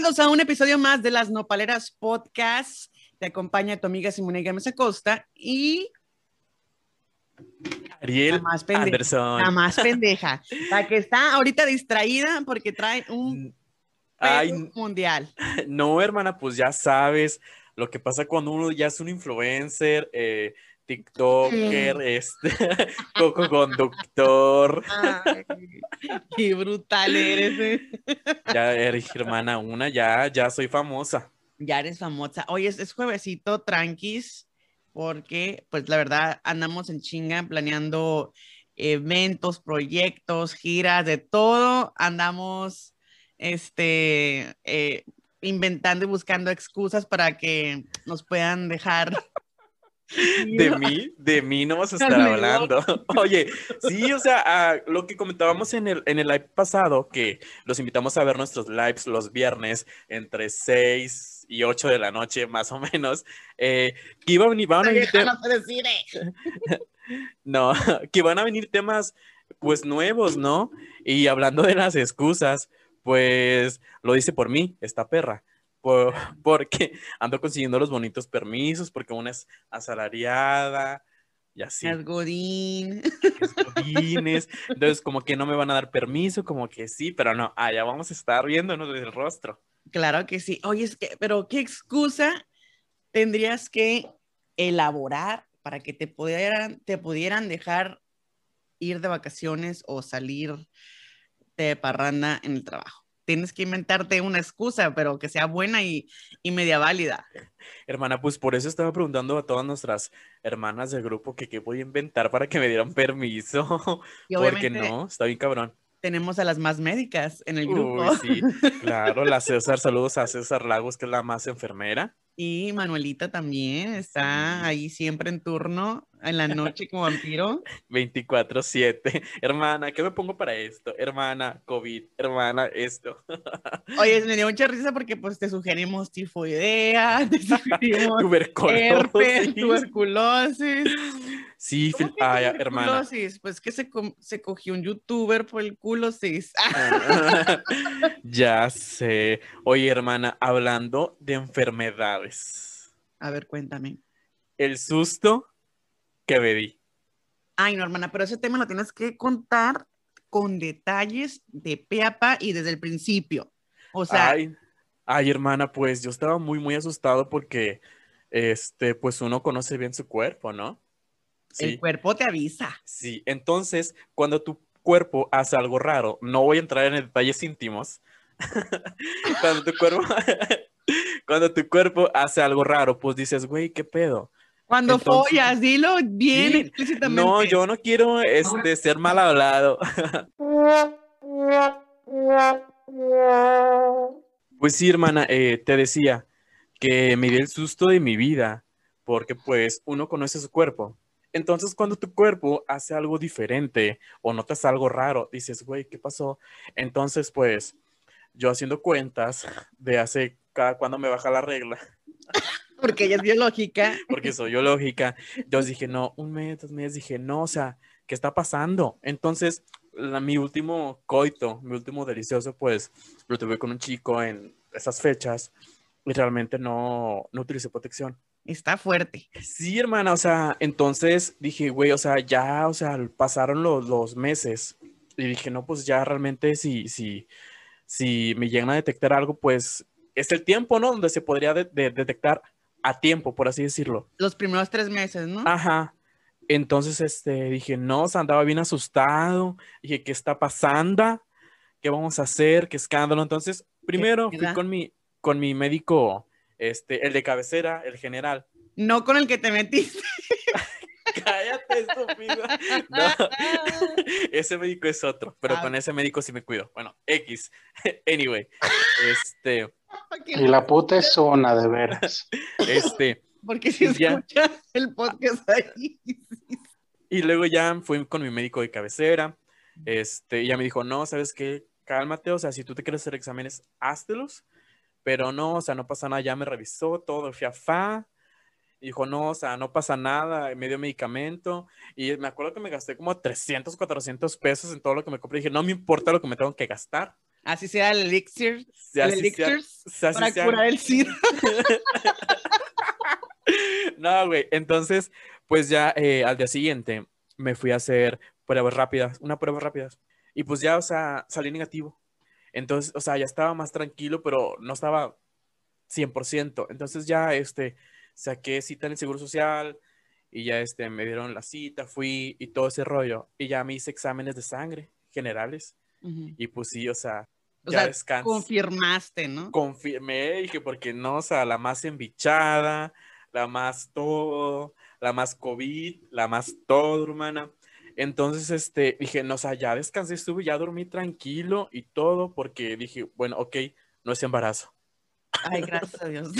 Bienvenidos a un episodio más de las Nopaleras Podcast. Te acompaña tu amiga Simone Gámez Acosta y Ariel la más pendeja, Anderson. la más pendeja, la que está ahorita distraída porque trae un Ay, mundial. no, hermana, pues ya sabes lo que pasa cuando uno ya es un influencer, eh, TikToker, este, coco conductor. Ay, qué brutal eres. eh. Ya eres hermana una, ya, ya soy famosa. Ya eres famosa. Hoy es, es juevesito tranquis porque pues la verdad andamos en chinga planeando eventos, proyectos, giras, de todo. Andamos este eh, inventando y buscando excusas para que nos puedan dejar. De mí, de mí no vas a estar hablando. Oye, sí, o sea, ah, lo que comentábamos en el, en el live pasado, que los invitamos a ver nuestros lives los viernes entre 6 y 8 de la noche, más o menos, eh, que iba a venir, a eh. no, que van a venir temas pues nuevos, ¿no? Y hablando de las excusas, pues lo dice por mí, esta perra. Por- porque ando consiguiendo los bonitos permisos, porque una es asalariada y así. Es Godín. es godines, Entonces, como que no me van a dar permiso, como que sí, pero no, allá vamos a estar viéndonos el rostro. Claro que sí. Oye, es que, pero ¿qué excusa tendrías que elaborar para que te pudieran, te pudieran dejar ir de vacaciones o salir de parranda en el trabajo? Tienes que inventarte una excusa, pero que sea buena y, y media válida. Hermana, pues por eso estaba preguntando a todas nuestras hermanas del grupo que qué voy a inventar para que me dieran permiso. Porque no, está bien cabrón. tenemos a las más médicas en el grupo. Uy, sí, claro, la César, saludos a César Lagos, que es la más enfermera. Y Manuelita también está ahí siempre en turno en la noche como vampiro. 24-7. Hermana, ¿qué me pongo para esto? Hermana, COVID, hermana, esto. Oye, me dio mucha risa porque pues te sugerimos tifoidea, te sugerimos Tuberculosis. herpes, tuberculosis. Sí, ¿Cómo que ay, hermana. Pues que se, se cogió un youtuber por el culo, sis. ya sé. Oye, hermana, hablando de enfermedades, A ver, cuéntame. el susto que me di. Ay, no, hermana, pero ese tema lo tienes que contar con detalles de pe a pa y desde el principio. O sea, Ay, ay, hermana, pues yo estaba muy, muy asustado porque, este, pues uno conoce bien su cuerpo, ¿no? el Sí, cuerpo te avisa. sí. Entonces, cuando tu cuerpo hace algo raro, no voy a entrar en detalles íntimos. Cuando tu cuerpo, cuando tu cuerpo hace algo raro, pues dices, güey, ¿qué pedo? Cuando Entonces- follas, dilo bien Sí, explícitamente. No, yo no quiero este, ser mal hablado. Pues sí, hermana, eh, te decía que me di el susto de mi vida, porque pues uno conoce su cuerpo. Entonces, cuando tu cuerpo hace algo diferente o notas algo raro, dices, güey, ¿qué pasó? Entonces, pues, yo haciendo cuentas de hace cada cuando me baja la regla, Porque ella es biológica. porque soy yo lógica, yo dije, no, un mes, dos meses, dije, no, o sea, ¿qué está pasando? Entonces, la- mi último coito, mi último delicioso, pues, lo tuve con un chico en esas fechas y realmente no, no utilicé protección. Está fuerte. Sí, hermana, o sea, entonces dije, güey, o sea, ya, o sea, pasaron los, los meses y dije, no, pues ya realmente si, si, si me llegan a detectar algo, pues es el tiempo, ¿no? Donde se podría de- de- detectar a tiempo, por así decirlo. Los primeros tres meses, ¿no? Ajá. Entonces, este, dije, no, o sea, andaba bien asustado. Dije, ¿qué está pasando? ¿Qué vamos a hacer? ¿Qué escándalo? Entonces, primero fui con mi, con mi médico, este, el de cabecera, el general. No con el que te metiste. Cállate, estúpido. No, ese médico es otro, pero Ah. con ese médico sí me cuido. Bueno, X. Anyway, este, Y la puta es zona, de veras. este, Porque si Ya. escuchas el podcast ahí. Y luego ya fui con mi médico de cabecera. Este, y ya me dijo, no, ¿sabes qué? Cálmate, o sea, si tú te quieres hacer exámenes, háztelos. Pero no, o sea, no pasa nada, ya me revisó todo, fui a FA. Y dijo, no, o sea, no pasa nada, me dio medicamento. Y me acuerdo que me gasté como 300, 400 pesos en todo lo que me compré. dije, no me importa lo que me tengo que gastar. Así sea el elixir, Sí, el elixir sea- para sea- curar el SIDA. No, güey. Entonces, pues ya eh, al día siguiente me fui a hacer pruebas rápidas, una prueba rápidas. Y pues ya, o sea, salí negativo. Entonces, o sea, ya estaba más tranquilo, pero no estaba 100%. Entonces ya, este, saqué cita en el Seguro Social y ya, este, me dieron la cita, fui y todo ese rollo. Y ya me hice exámenes de sangre generales. Y pues sí, o sea, O ya sea, descansé confirmaste, ¿no? confirmé y que porque no, o sea, la más embichada, la más todo, la más COVID, la más todo, hermana. Entonces, este, dije, no, o sea, ya descansé, estuve, ya dormí tranquilo y todo, porque dije, bueno, ok, no es embarazo. Ay, gracias a Dios.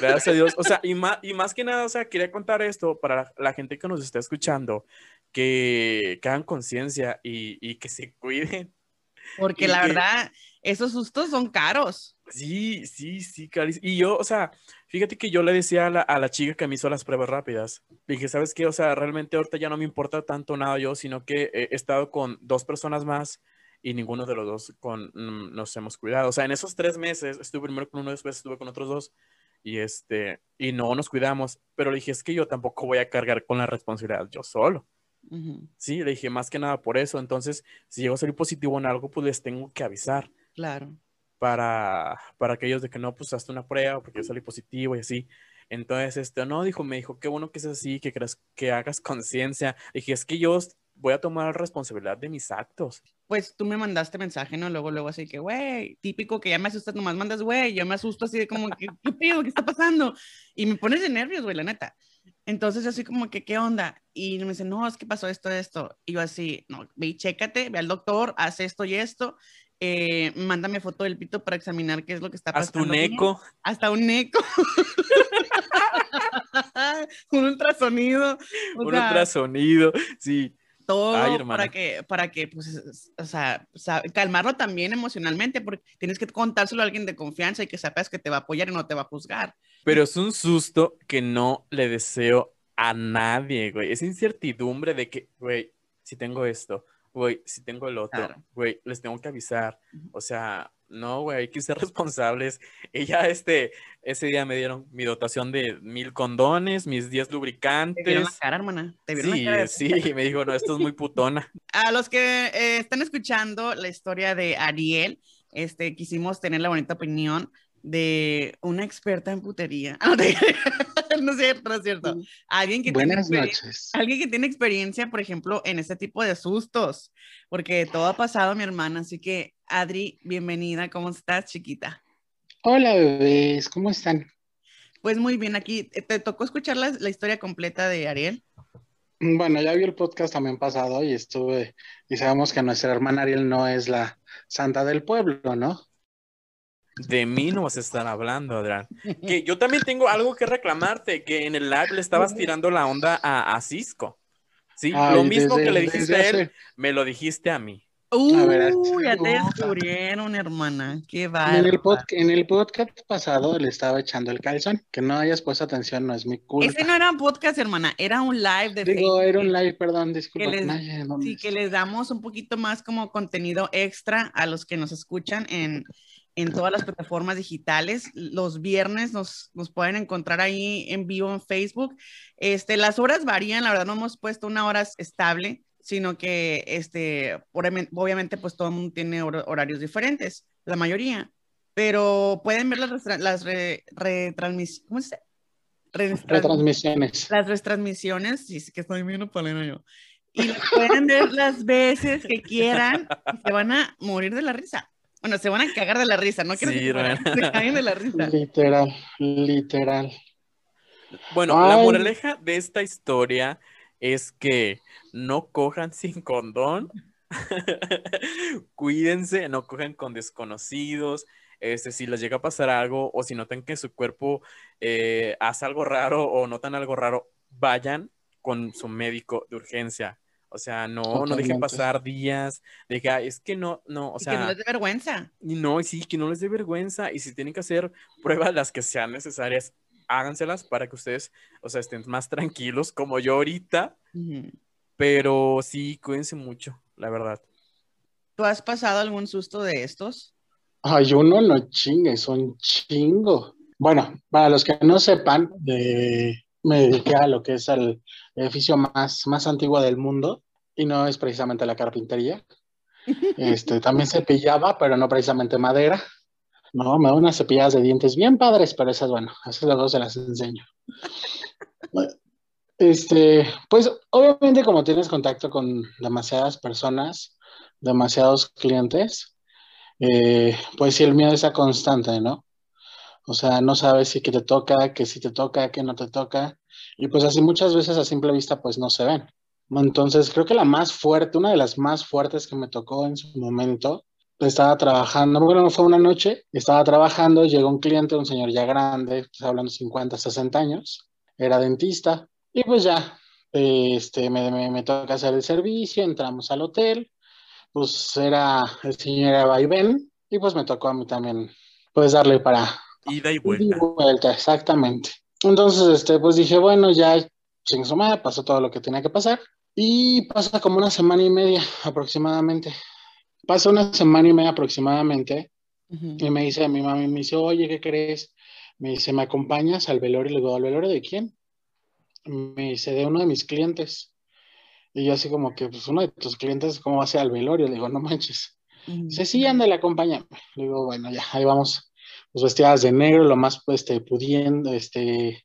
Gracias a Dios. O sea, y más, y más que nada, o sea, quería contar esto para la, la gente que nos está escuchando, que, que hagan conciencia y, y que se cuiden. Porque la que- verdad, esos sustos son caros. Sí, sí, sí, Caris. Y yo, o sea, fíjate que yo le decía a la, a la chica que me hizo las pruebas rápidas, dije, ¿sabes qué? O sea, realmente ahorita ya no me importa tanto nada yo, sino que he estado con dos personas más y ninguno de los dos con, mm, nos hemos cuidado. O sea, en esos tres meses estuve primero con uno, después estuve con otros dos y este, y no nos cuidamos. Pero le dije, es que yo tampoco voy a cargar con la responsabilidad yo solo. Sí, le dije, más que nada por eso. Entonces, si llego a salir positivo en algo, pues les tengo que avisar Claro. para, para aquellos de que no, pues hazte una prueba porque yo salí positivo y así. Entonces, este, no, dijo, me dijo, qué bueno que es así, que creas, que hagas conciencia. Dije, es que yo voy a tomar responsabilidad de mis actos. Pues tú me mandaste mensaje, ¿no? Luego, luego así que, güey, típico que ya me asustas, nomás mandas, güey, yo me asusto así de como, ¿qué, qué pedo? ¿Qué está pasando? Y me pones de nervios, güey, la neta. Entonces, así como que, ¿qué onda? Y me dice, no, es que pasó esto, esto. Y yo así, no, ve y chécate, ve al doctor, haz esto y esto. eh, mándame foto del pito para examinar qué es lo que está pasando. tu bien". eco. Hasta un eco. un ultrasonido. o un sea, ultrasonido. Sí, todo Ay, para que, para que, pues, es- o sea, calmarlo también emocionalmente, porque tienes que contárselo a alguien de confianza y que sepas que te va a apoyar y no te va a juzgar. pero es un susto que no le deseo a nadie, güey. Es incertidumbre de que, güey, si tengo esto, güey, si tengo el otro, Claro. güey, les tengo que avisar. O sea, no, güey, hay que ser responsables. Y ya este, ese día me dieron mi dotación de mil condones, mis 10 Te vieron la lubricantes. cara, hermana. Te vieron Sí, la cara. sí, me dijo, no, esto es muy putona. A los que eh, están escuchando la historia de Ariel, este, quisimos tener la bonita opinión de una experta en putería. No, es cierto, no es cierto. Alguien que tiene Buenas experiencia- noches. Alguien que tiene experiencia, por ejemplo, en este tipo de sustos, porque todo ha pasado, mi hermana. Así que, Adri, bienvenida. ¿Cómo estás, chiquita? Hola, bebés, ¿cómo están? Pues muy bien, aquí eh, te tocó escuchar la, la historia completa de Ariel. Bueno, ya vi el podcast también pasado y estuve, y sabemos que nuestra hermana Ariel no es la santa del pueblo, ¿no? De mí no vas a estar hablando, Adrián. Que yo también tengo algo que reclamarte, que en el live le estabas tirando la onda a, a Cisco. Sí, lo mismo desde- que le dijiste a él, me lo dijiste a mí. Uh, ver, ya te descubrieron, hermana. Qué En el, pod- en el podcast pasado le estaba echando el calzón. Que no hayas puesto atención, no es mi culpa. Ese no era un podcast, hermana, era un live de Digo, Facebook. era un live, perdón, disculpa. les- Naya, ¿dónde Sí, que les damos un poquito más como contenido extra a los que nos escuchan en, en todas las plataformas digitales. Los viernes nos, nos pueden encontrar ahí en vivo en Facebook. Este, las horas varían, la verdad no hemos puesto una hora estable, sino que este, obviamente, pues todo el mundo tiene hor- horarios diferentes, la mayoría. Pero pueden ver las, las re- retransmis- ¿cómo se? Retransmisiones Retransmisiones. las retransmisiones, sí, sí que estoy bien paleno yo, y las pueden ver las veces que quieran y se van a morir de la risa. Bueno, se van a cagar de la risa, no quiero Sí, que se caguen de la risa. Literal, literal. Bueno, la moraleja de esta historia es que no cojan sin condón, cuídense, no cojan con desconocidos, este, si les llega a pasar algo o si notan que su cuerpo eh, hace algo raro o notan algo raro, vayan con su médico de urgencia. O sea, no, no dejen pasar días, de "Ay, es que no, no, o Y que no sea, les dé vergüenza. no, sí, que no les dé vergüenza. Y si tienen que hacer pruebas las que sean necesarias, háganselas para que ustedes, o sea, estén más tranquilos, como yo ahorita. Pero sí, cuídense mucho, la verdad. ¿Tú has pasado algún susto de estos? Ay, uno no chingue, son chingo. Bueno, para los que no sepan, eh, me dediqué a lo que es el edificio más, más antiguo del mundo y no es precisamente la carpintería. Este, también cepillaba, pero no precisamente madera. No, me da unas cepilladas de dientes bien padres, pero esas, bueno, esas luego se las enseño. Este, pues obviamente como tienes contacto con demasiadas personas, demasiados clientes, eh, pues sí, el miedo está constante, ¿no? O sea, no sabes si que te toca, que si te toca, que no te toca. Y pues así muchas veces a simple vista pues no se ven. Entonces creo que la más fuerte, una de las más fuertes que me tocó en su momento, estaba trabajando, bueno, fue una noche, estaba trabajando, llegó un cliente, un señor ya grande, pues, hablando 50, 60 años, era dentista, y pues ya, este, me, me, me toca hacer el servicio, entramos al hotel, pues era el señor era y pues me tocó a mí también, pues darle para... Ida y vuelta. vuelta, exactamente. Entonces, este, pues dije, bueno, ya sin sumar, pasó todo lo que tenía que pasar. Y pasa como una semana y media aproximadamente. Pasa una semana y media aproximadamente. Y me dice mi mamá, me dice, oye, ¿qué crees? Me dice, ¿me acompañas al velorio? Y le digo, ¿al velorio de quién? Me dice, de uno de mis clientes. Y yo así como que, pues uno de tus clientes, ¿cómo va a ser al velorio? Le digo, no manches. Dice, sí, ándale, acompáñame. Le digo, bueno, ya, ahí vamos, pues vestidas de negro, lo más, pues, este, pudiendo, este,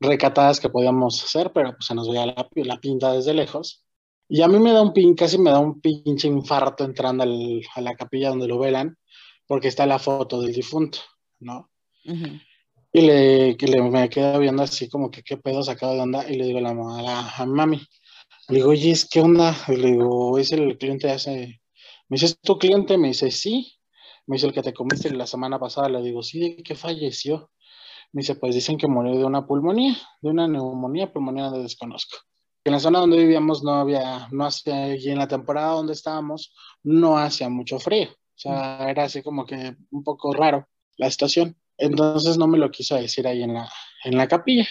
recatadas que podíamos hacer, pero pues se nos veía la, la pinta desde lejos. Y a mí me da un pin, casi me da un pinche infarto entrando al, a la capilla donde lo velan, porque está la foto del difunto, ¿no? Y le, que le, me quedo viendo así como que qué pedo sacado de onda, y le digo a la, a la a mami, le digo, oye, ¿qué onda? Le digo, es el cliente hace. Me dice, ¿es tu cliente? Me dice, sí. Me dice, el que te comiste la semana pasada. Le digo, sí, ¿de qué falleció? Me dice, pues dicen que murió de una pulmonía, de una neumonía, pulmonía de desconozco. En la zona donde vivíamos no había, no hacía, y en la temporada donde estábamos no hacía mucho frío. O sea, era así como que un poco raro la situación. Entonces no me lo quiso decir ahí en la, en la capilla.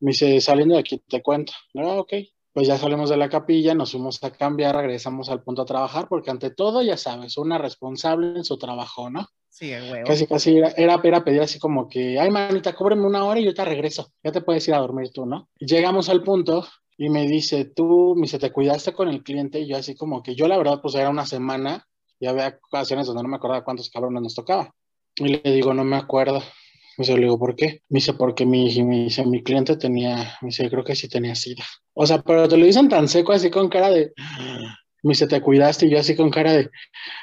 Me dice, saliendo de aquí te cuento. Ah, ok pues ya salimos de la capilla, nos fuimos a cambiar, regresamos al punto a trabajar, porque ante todo, ya sabes, una responsable en su trabajo, ¿no? Sí, huevo. Casi, casi era, era, pedir así como que, ay, manita, cóbreme una hora y yo te regreso, ya te puedes ir a dormir tú, ¿no? llegamos al punto y me dice, tú, me dice, ¿te cuidaste con el cliente? Y yo así como que, yo la verdad, pues era una semana, y había ocasiones donde no me acordaba cuántos cabrones nos tocaba. Y le digo, no me acuerdo. Me dice, le digo, ¿por qué? Me dice, porque mi, dice, mi cliente tenía, me dice, creo que sí tenía sida. O sea, pero te lo dicen tan seco, así con cara de, me dice, te cuidaste, y yo así con cara de,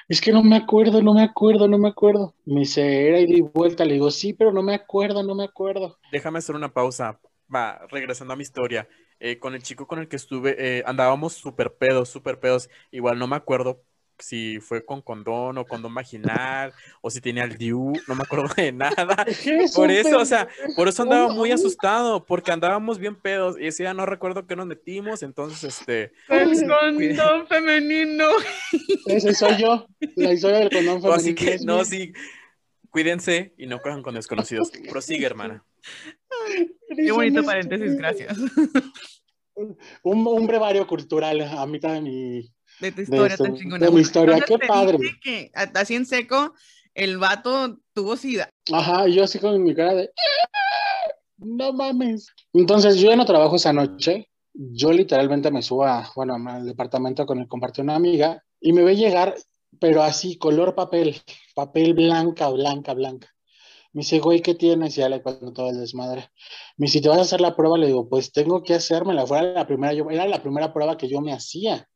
es que no me acuerdo, no me acuerdo, no me acuerdo. Me dice, era y vuelta, le digo, sí, pero no me acuerdo, no me acuerdo. Déjame hacer una pausa, va, regresando a mi historia. Eh, con el chico con el que estuve, eh, andábamos súper pedos, súper pedos. Igual no me acuerdo si fue con condón o condón vaginal o si tenía el DIU, no me acuerdo de nada. Por eso, o sea, por eso andaba muy asustado, porque andábamos bien pedos y ese día no recuerdo qué nos metimos, entonces este... El condón femenino. Ese soy yo, la historia del condón femenino. Así que, no, sí, cuídense y no cojan con desconocidos. Prosigue, hermana. Qué bonito paréntesis, gracias. Un, un brevario cultural a mitad de mi de tu historia tan chingona. De mi historia, qué padre. Que así en seco, el vato tuvo sida. Ajá, yo así con mi cara de. No mames. Entonces, yo ya no trabajo esa noche. Yo literalmente me subo a, bueno, al departamento con el compartí una amiga y me ve llegar, pero así, color papel, papel blanca, blanca, blanca. Me dice, güey, ¿qué tienes? Y ya le cuento todo el desmadre. Me dice, ¿te vas a hacer la prueba? Le digo, pues tengo que hacérmela. Fuera la primera, yo, era la primera prueba que yo me hacía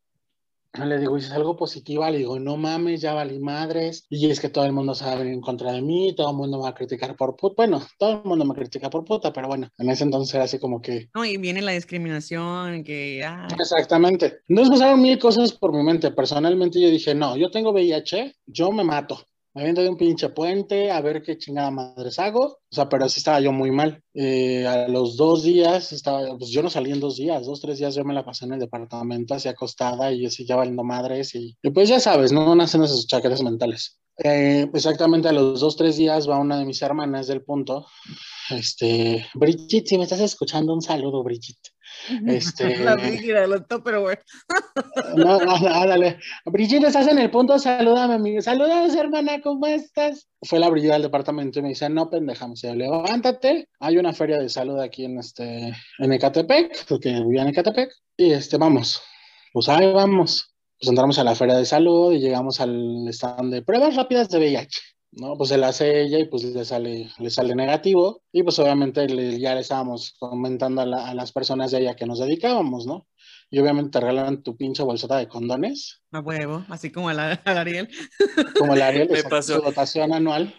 le digo, es algo positivo, le digo, no mames, ya valí madres, y es que todo el mundo se va a venir en contra de mí, todo el mundo me va a criticar por puta, bueno, todo el mundo me critica por puta, pero bueno, en ese entonces era así como que... No, y viene la discriminación, que... Ah. Exactamente. Entonces pasaron mil cosas por mi mente, personalmente yo dije, no, yo tengo VIH, yo me mato, me viendo de un pinche puente a ver qué chingada madres hago. O sea, pero sí estaba yo muy mal. Eh, a los dos días, estaba, pues yo no salí en dos días, dos, tres días yo me la pasé en el departamento así acostada y así ya valiendo madres y, y pues ya sabes, no nacen esos chaquetes mentales. Eh, exactamente a los dos, tres días va una de mis hermanas del punto. Este, Brigitte, si me estás escuchando, un saludo, Brigitte. Este, La rígida, los Tupperware. no, no, no, dale. Brigitte, estás en el punto, salúdame, amigo. Saludos, hermana, ¿cómo estás? Fue la Brigitte al departamento y me dice, no, pendeja, me dice, levántate. Hay una feria de salud aquí en este, en Ecatepec, porque vivía en Ecatepec. Y este, vamos. Pues ahí vamos pues entramos a la feria de salud y llegamos al stand de pruebas rápidas de VIH. ¿no? Pues se la hace ella y pues le sale, le sale negativo. Y pues obviamente le, ya le estábamos comentando a, la, a, las personas de ella que nos dedicábamos, ¿no? Y obviamente te regalan tu pinche bolsota de condones. A huevo, así como el Ariel. Como el Ariel, Me pasó. su dotación anual.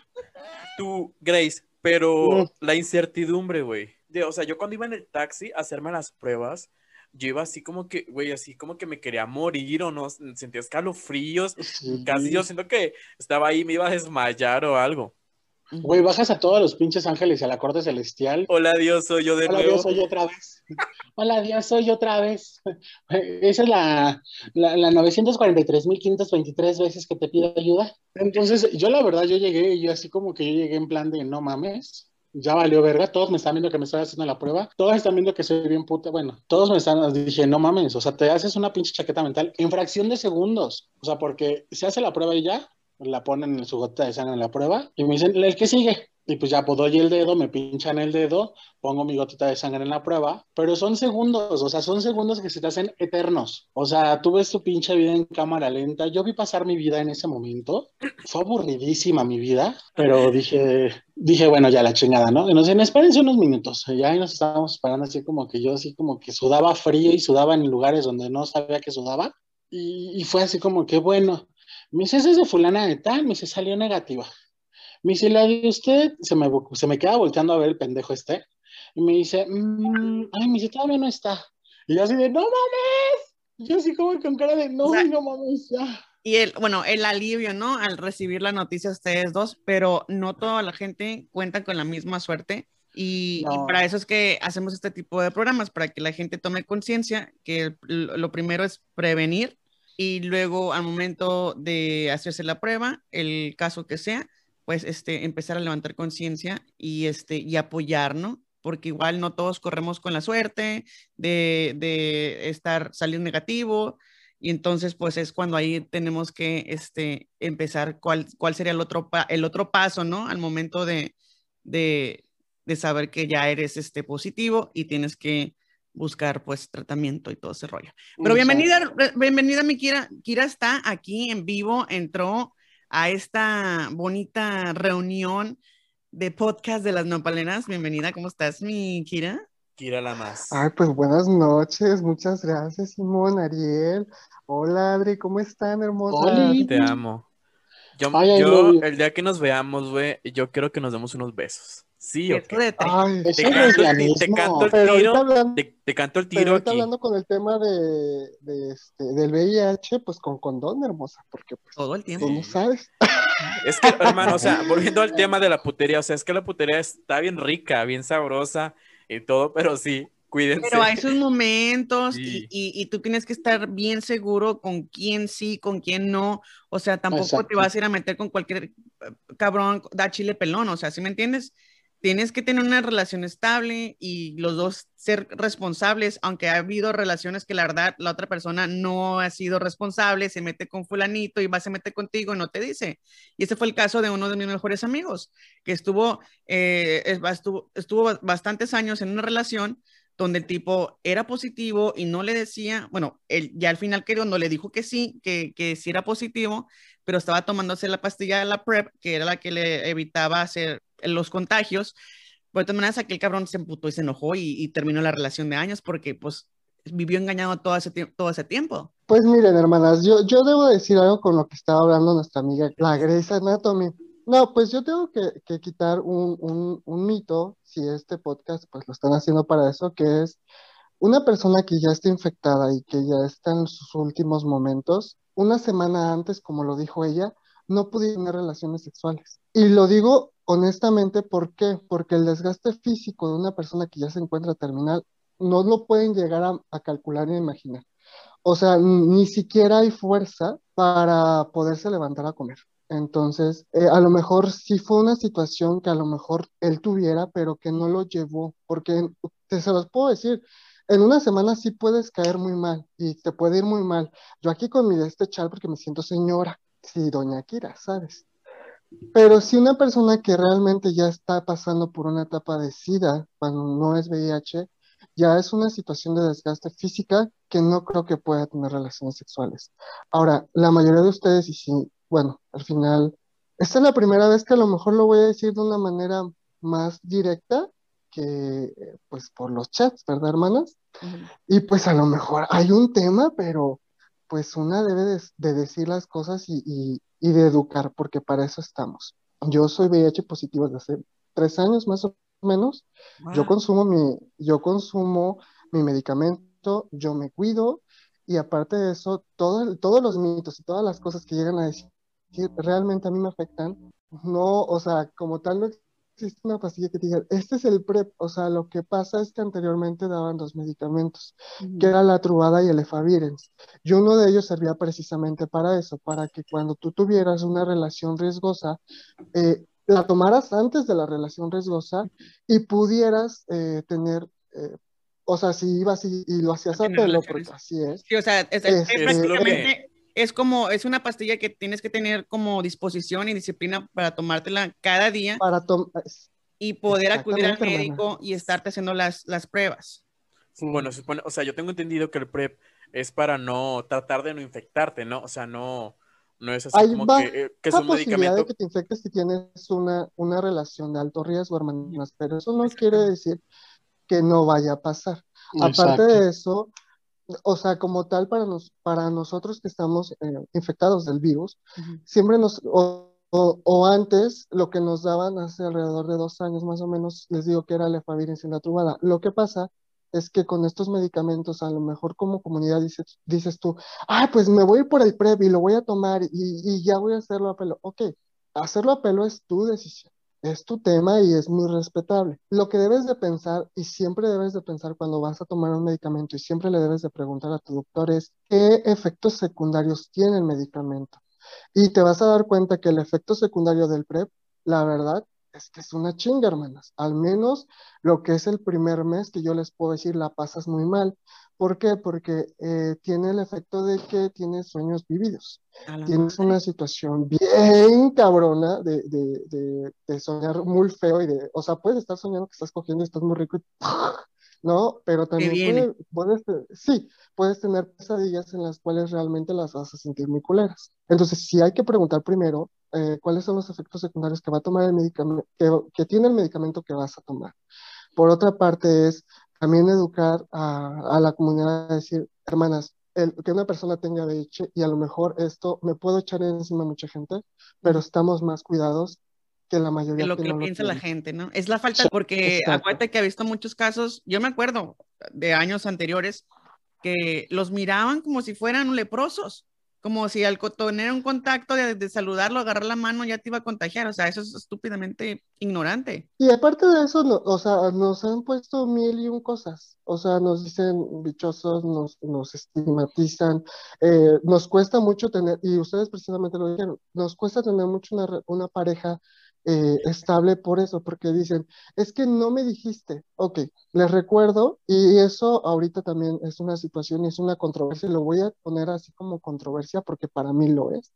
Tú, Grace, pero Mm. la incertidumbre, güey. O sea, yo cuando iba en el taxi a hacerme las pruebas, yo iba así como que, güey, así como que me quería morir o no, sentía escalofríos. Sí. Casi yo siento que estaba ahí, me iba a desmayar o algo. Güey, bajas a todos los pinches ángeles y a la corte celestial. Hola Dios, soy yo de Hola nuevo. Dios, soy yo otra vez. Hola Dios, soy yo otra vez. Esa es la, la, la 943.523 veces que te pido ayuda. Entonces, yo la verdad, yo llegué y yo así como que yo llegué en plan de no mames. Ya valió verga, todos me están viendo que me estoy haciendo la prueba, todos están viendo que soy bien puta, bueno, todos me están, dije, no mames, o sea, te haces una pinche chaqueta mental en fracción de segundos, o sea, porque se hace la prueba y ya, la ponen en su gota de sangre en la prueba y me dicen, el que sigue, y pues ya pues doy el dedo, me pinchan el dedo, pongo mi gotita de sangre en la prueba, pero son segundos, o sea, son segundos que se te hacen eternos. O sea, tú ves tu pinche vida en cámara lenta. Yo vi pasar mi vida en ese momento. Fue aburridísima mi vida, pero dije, dije, bueno, ya la chingada, ¿no? Y nos espérense unos minutos. Y ahí nos estábamos esperando así como que yo así como que sudaba frío y sudaba en lugares donde no sabía que sudaba. Y, y fue así como que, bueno, me dice, "¿Esa es de fulana de tal, me dice, salió negativa. Me dice, la de usted, se me, se me queda volteando a ver el pendejo este, y me dice, "Mm, ay, me dice, todavía no está. Y yo así de, no mames. Yo así como con cara de, no, O sea, no mames, ya. Y el, bueno, el alivio, ¿no? Al recibir la noticia ustedes dos, pero no toda la gente cuenta con la misma suerte. Y, y No. para eso es que hacemos este tipo de programas, para que la gente tome conciencia que lo primero es prevenir y luego al momento de hacerse la prueba, el caso que sea, pues este, empezar a levantar conciencia y, este, y apoyar, ¿no? Porque igual no todos corremos con la suerte de, de estar, salir negativo, y entonces, pues es cuando ahí tenemos que este, empezar cuál, cuál sería el otro, pa- el otro paso, ¿no? Al momento de, de, de saber que ya eres este, positivo y tienes que buscar pues tratamiento y todo ese rollo. Pero bienvenida, bienvenida mi Kira. Kira está aquí en vivo, entró a esta bonita reunión de podcast de las nopaleras. Bienvenida, ¿cómo estás, mi Kira? Kira la más. Ay, pues buenas noches, muchas gracias, Simón, Ariel. Hola, Adri, ¿cómo están, hermosas? Oli. Te amo. Yo, Ay, yo, el día que nos veamos, güey, yo quiero que nos demos unos besos. Sí, o Esto qué? de tres. Ay, Te canto, te canto el pero tiro, hablando, te, te canto el pero tiro ahorita aquí. hablando con el tema de, de este, del VIH, pues con condón, hermosa, porque pues Todo el tiempo. tú no sabes. Es que, hermano, o sea, volviendo al tema de la putería, o sea, es que la putería está bien rica, bien sabrosa y todo, pero sí, cuídense. Pero hay sus momentos Sí. y, y- y tú tienes que estar bien seguro con quién sí, con quién no. O sea, tampoco te Exacto. vas a ir a meter con cualquier eh, cabrón, da chile pelón. O sea, ¿sí me entiendes? Tienes que tener una relación estable y los dos ser responsables, aunque ha habido relaciones que la verdad la otra persona no ha sido responsable, se mete con fulanito y va, se mete contigo y no te dice. Y ese fue el caso de uno de mis mejores amigos, que estuvo, eh, es- estuvo, estuvo bastantes años en una relación donde el tipo era positivo y no le decía, bueno, él ya al final que cuando le dijo que sí, que, que sí era positivo, pero estaba tomándose la pastilla de la PrEP, que era la que le evitaba hacer los contagios, pues de todas maneras aquel cabrón se emputó y se enojó y, terminó la relación de años porque pues vivió engañado todo ese, todo ese tiempo. Pues miren, hermanas, yo, yo debo decir algo con lo que estaba hablando nuestra amiga, la Grey's Anatomy. No, pues yo tengo que, que quitar un, un, mito, si este podcast pues lo están haciendo para eso, que es una persona que ya está infectada y que ya está en sus últimos momentos, una semana antes, como lo dijo ella, no pudo tener relaciones sexuales. Y lo digo honestamente, ¿por qué? Porque el desgaste físico de una persona que ya se encuentra terminal no lo pueden llegar a, calcular ni imaginar. O sea, ni siquiera hay fuerza para poderse levantar a comer. Entonces, eh, a lo mejor sí fue una situación que a lo mejor él tuviera, pero que no lo llevó, porque te se los puedo decir, en una semana sí puedes caer muy mal y te puede ir muy mal. Yo aquí con mi de este chal porque me siento señora, sí, doña Kira, ¿sabes? Pero si una persona que realmente ya está pasando por una etapa de SIDA, cuando no es VIH, ya es una situación de desgaste física que no creo que pueda tener relaciones sexuales. Ahora, la mayoría de ustedes, y sí, bueno, al final, esta es la primera vez que a lo mejor lo voy a decir de una manera más directa que, pues, por los chats, ¿verdad, hermanas? Y pues a lo mejor hay un tema, pero pues una debe de, decir las cosas y, de educar, porque para eso estamos. Yo soy VIH positivo desde hace tres años más o menos. Yo consumo mi, yo consumo mi medicamento, yo me cuido, y aparte de eso, todo, todos los mitos y todas las cosas que llegan a decir realmente a mí me afectan. No, o sea, como tal no existe una pastilla que te diga, este es el PrEP, o sea, lo que pasa es que anteriormente daban dos medicamentos, que era la trubada y el efavirenz, y uno de ellos servía precisamente para eso, para que cuando tú tuvieras una relación riesgosa, eh, la tomaras antes de la relación riesgosa y pudieras eh, tener eh, o sea, si ibas y, lo hacías a pelo, porque así es. Sí, o sea, es, es, este, es como, es una pastilla que tienes que tener como disposición y disciplina para tomártela cada día. Para y poder acudir al médico y estarte haciendo las, las pruebas. Bueno, supone, o sea, yo tengo entendido que el PrEP es para no tratar de no infectarte, ¿no? O sea, no, no es así como que, eh, que, es un medicamento. de que te infectes si tienes una, una relación de alto riesgo, hermanas, pero eso no quiere decir que no vaya a pasar. Aparte de eso, o sea, como tal, para, nos, para nosotros que estamos eh, infectados del virus, siempre nos, o, o, antes, lo que nos daban hace alrededor de dos años más o menos, les digo que era la efavirenz la trubada. Lo que pasa es que con estos medicamentos, a lo mejor como comunidad dices, dices tú, ah, pues me voy por el PrEP y lo voy a tomar y, y ya voy a hacerlo a pelo. Ok, hacerlo a pelo es tu decisión es tu tema y es muy respetable. Lo que debes de pensar y siempre debes de pensar cuando vas a tomar un medicamento y siempre le debes de preguntar a tu doctor es qué efectos secundarios tiene el medicamento. Y te vas a dar cuenta que el efecto secundario del PrEP, la verdad, es que es una chinga, hermanas. Al menos lo que es el primer mes que yo les puedo decir, la pasas muy mal. ¿Por qué? Porque eh, tiene el efecto de que tienes sueños vividos. Tienes una situación bien cabrona de, de, de, soñar muy feo y de, o sea, puedes estar soñando que estás cogiendo y estás muy rico y ¿no? Pero también puedes, sí, puedes tener pesadillas en las cuales realmente las vas a sentir muy culeras. Entonces, sí hay que preguntar primero eh, cuáles son los efectos secundarios que va a tomar el medicamento, que, que tiene el medicamento que vas a tomar. Por otra parte es también educar a, a la comunidad a decir, hermanas, el, que una persona tenga VIH y a lo mejor esto me puedo echar encima a mucha gente, pero estamos más cuidados que la mayoría. De lo que, piensa la gente, ¿no? Es la falta, porque acuérdate que ha visto muchos casos, yo me acuerdo de años anteriores, que los miraban como si fueran leprosos como si al tener un contacto de, saludarlo, agarrar la mano, ya te iba a contagiar. O sea, eso es estúpidamente ignorante. Y aparte de eso, o sea, nos han puesto mil y un cosas. O sea, nos dicen bichosos, nos, nos estigmatizan. Eh, nos cuesta mucho tener, y ustedes precisamente lo dijeron, nos cuesta tener mucho una, una pareja eh, estable por eso, porque dicen, es que no me dijiste, ok, les recuerdo, y eso ahorita también es una situación y es una controversia, lo voy a poner así como controversia porque para mí lo es,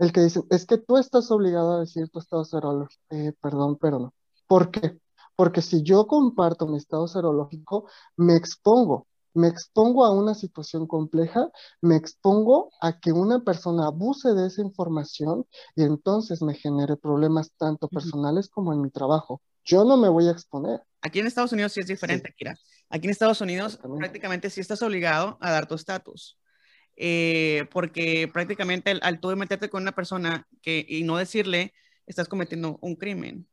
el que dicen, es que tú estás obligado a decir tu estado serológico, eh, perdón, pero no. ¿Por qué? Porque si yo comparto mi estado serológico, me expongo me expongo a una situación compleja, me expongo a que una persona abuse de esa información y entonces me genere problemas tanto personales como en mi trabajo. Yo no me voy a exponer. Aquí en Estados Unidos sí es diferente, Kira. Aquí en Estados Unidos prácticamente sí estás obligado a dar tu estatus. Eh, porque prácticamente al, al tú meterte con una persona que, y no decirle, estás cometiendo un crimen.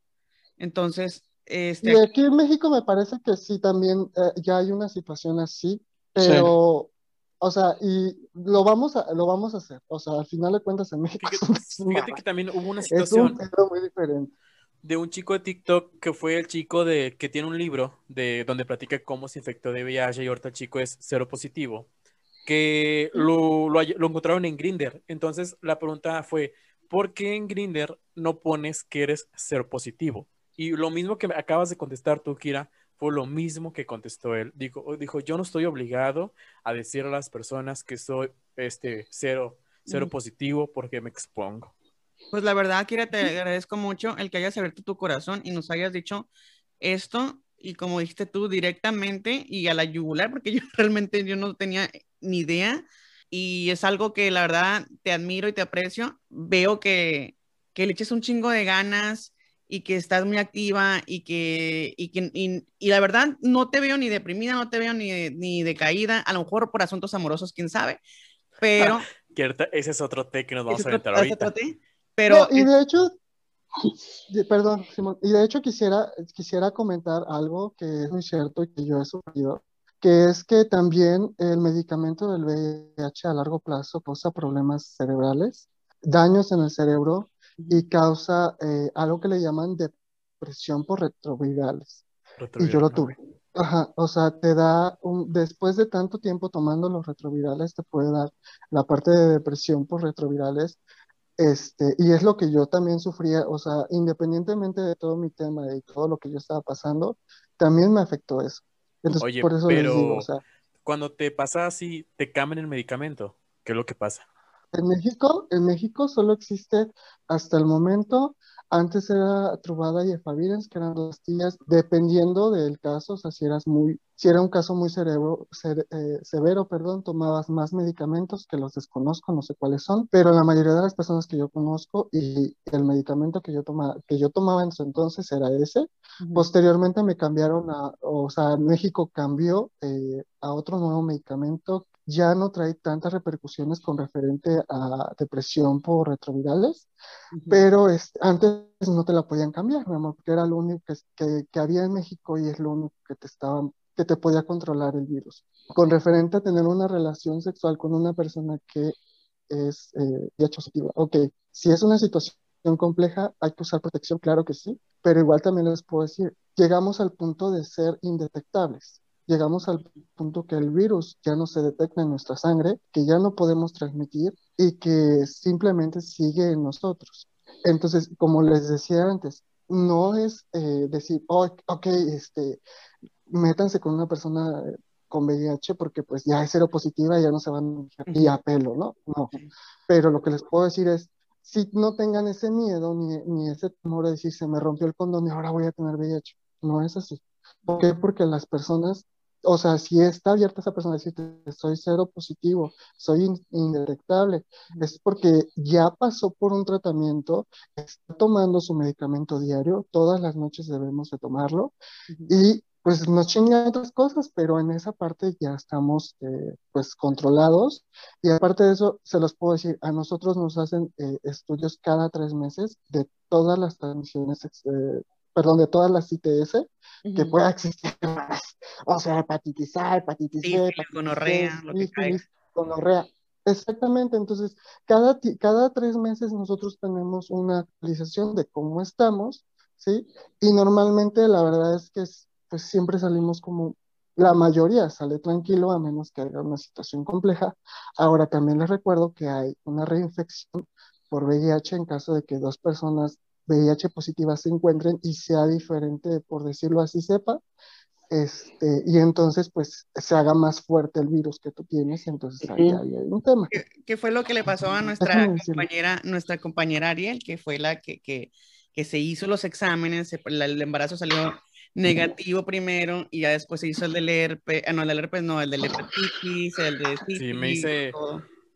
Entonces, este... Y aquí en México me parece que sí, también eh, ya hay una situación así, pero, o sea, y lo vamos, a, lo vamos a hacer. O sea, al final de cuentas en México. Fíjate, que también hubo una situación. muy diferente. De un chico de TikTok que fue el chico de que tiene un libro de donde platica cómo se infectó de VIH y ahorita el chico es cero positivo, que lo, lo, lo encontraron en Grinder. Entonces la pregunta fue, ¿por qué en Grinder no pones que eres ser positivo? Y lo mismo que acabas de contestar tú, Kira, fue lo mismo que contestó él. Dijo, dijo, yo no estoy obligado a decir a las personas que soy este cero, cero positivo porque me expongo. Pues la verdad, Kira, te agradezco mucho el que hayas abierto tu corazón y nos hayas dicho esto y como dijiste tú, directamente y a la yugular, porque yo realmente yo no tenía ni idea y es algo que la verdad te admiro y te aprecio. Veo que, que le eches un chingo de ganas y que estás muy activa y que, y, que y, la verdad no te veo ni deprimida, no te veo ni, ni decaída, a lo mejor por asuntos amorosos, quién sabe, pero... ese es otro té que nos vamos a meter ahorita. pero... y de hecho, perdón, Simón, y de hecho quisiera, quisiera comentar algo que es muy cierto y que yo he sufrido, que es que también el medicamento del VIH a largo plazo causa problemas cerebrales, daños en el cerebro y causa eh, algo que le llaman depresión por retrovirales. Y yo lo tuve. Ajá, o sea, te da, un, después de tanto tiempo tomando los retrovirales, te puede dar la parte de depresión por retrovirales este, y es lo que yo también sufría, o sea, independientemente de todo mi tema y todo lo que yo estaba pasando, también me afectó eso. Entonces, Oye, por eso pero digo, o sea, cuando te pasa así, te cambian el medicamento. ¿Qué es lo que pasa? En México, en México solo existe hasta el momento antes era Truvada y Efavirenz, que eran dos pastillas, dependiendo del caso, o sea, si eras muy, si era un caso muy cerebro, eh, severo, perdón, tomabas más medicamentos que los desconozco, no sé cuáles son, pero la mayoría de las personas que yo conozco y el medicamento que yo, toma, que yo tomaba en su entonces era ese. Posteriormente me cambiaron a, o sea, México cambió eh, a otro nuevo medicamento ya no trae tantas repercusiones con referente a depresión por retrovirales, pero este, antes no te la podían cambiar, mi amor, porque era lo único que, que, había en México y es lo único que te estaba, que te podía controlar el virus. Con referente a tener una relación sexual con una persona que es eh, positiva. Ok, si es una situación compleja, hay que usar protección, claro que sí, pero igual también les puedo decir, llegamos al punto de ser indetectables llegamos al punto que el virus ya no se detecta en nuestra sangre, que ya no podemos transmitir y que simplemente sigue en nosotros. Entonces, como les decía antes, no es eh, decir, oh, ok, este, métanse con una persona con VIH porque pues ya es seropositiva y ya no se van a a pelo, ¿no? No. Pero lo que les puedo decir es, si no tengan ese miedo ni, ni ese temor de decir, se me rompió el condón y ahora voy a tener VIH. No es así. ¿Por qué? Porque las personas o sea, si está abierta esa persona decirte, soy cero positivo, soy indetectable, es porque ya pasó por un tratamiento, está tomando su medicamento diario, todas las noches debemos de tomarlo, y pues nos chingan otras cosas, pero en esa parte ya estamos eh, pues controlados, y aparte de eso, se los puedo decir, a nosotros nos hacen eh, estudios cada tres meses de todas las transmisiones eh, perdón, de todas las ITS que pueda existir. O sea, hepatitis A, hepatitis B, gonorrea, gonorrea. Exactamente, entonces cada, cada tres meses nosotros tenemos una actualización de cómo estamos, ¿sí? Y normalmente la verdad es que pues siempre salimos como, la mayoría sale tranquilo a menos que haya una situación compleja. Ahora también les recuerdo que hay una reinfección por VIH en caso de que dos personas VIH positiva se encuentren y sea diferente, por decirlo así, sepa, este, y entonces pues se haga más fuerte el virus que tú tienes, entonces ahí, hay un tema. ¿Qué, fue lo que le pasó a nuestra compañera, nuestra compañera Ariel, que fue la que, que, que se hizo los exámenes, el embarazo salió negativo primero y ya después se hizo el del herpes, ah, no, el del herpes no, el del hepatitis, el de sí, me hice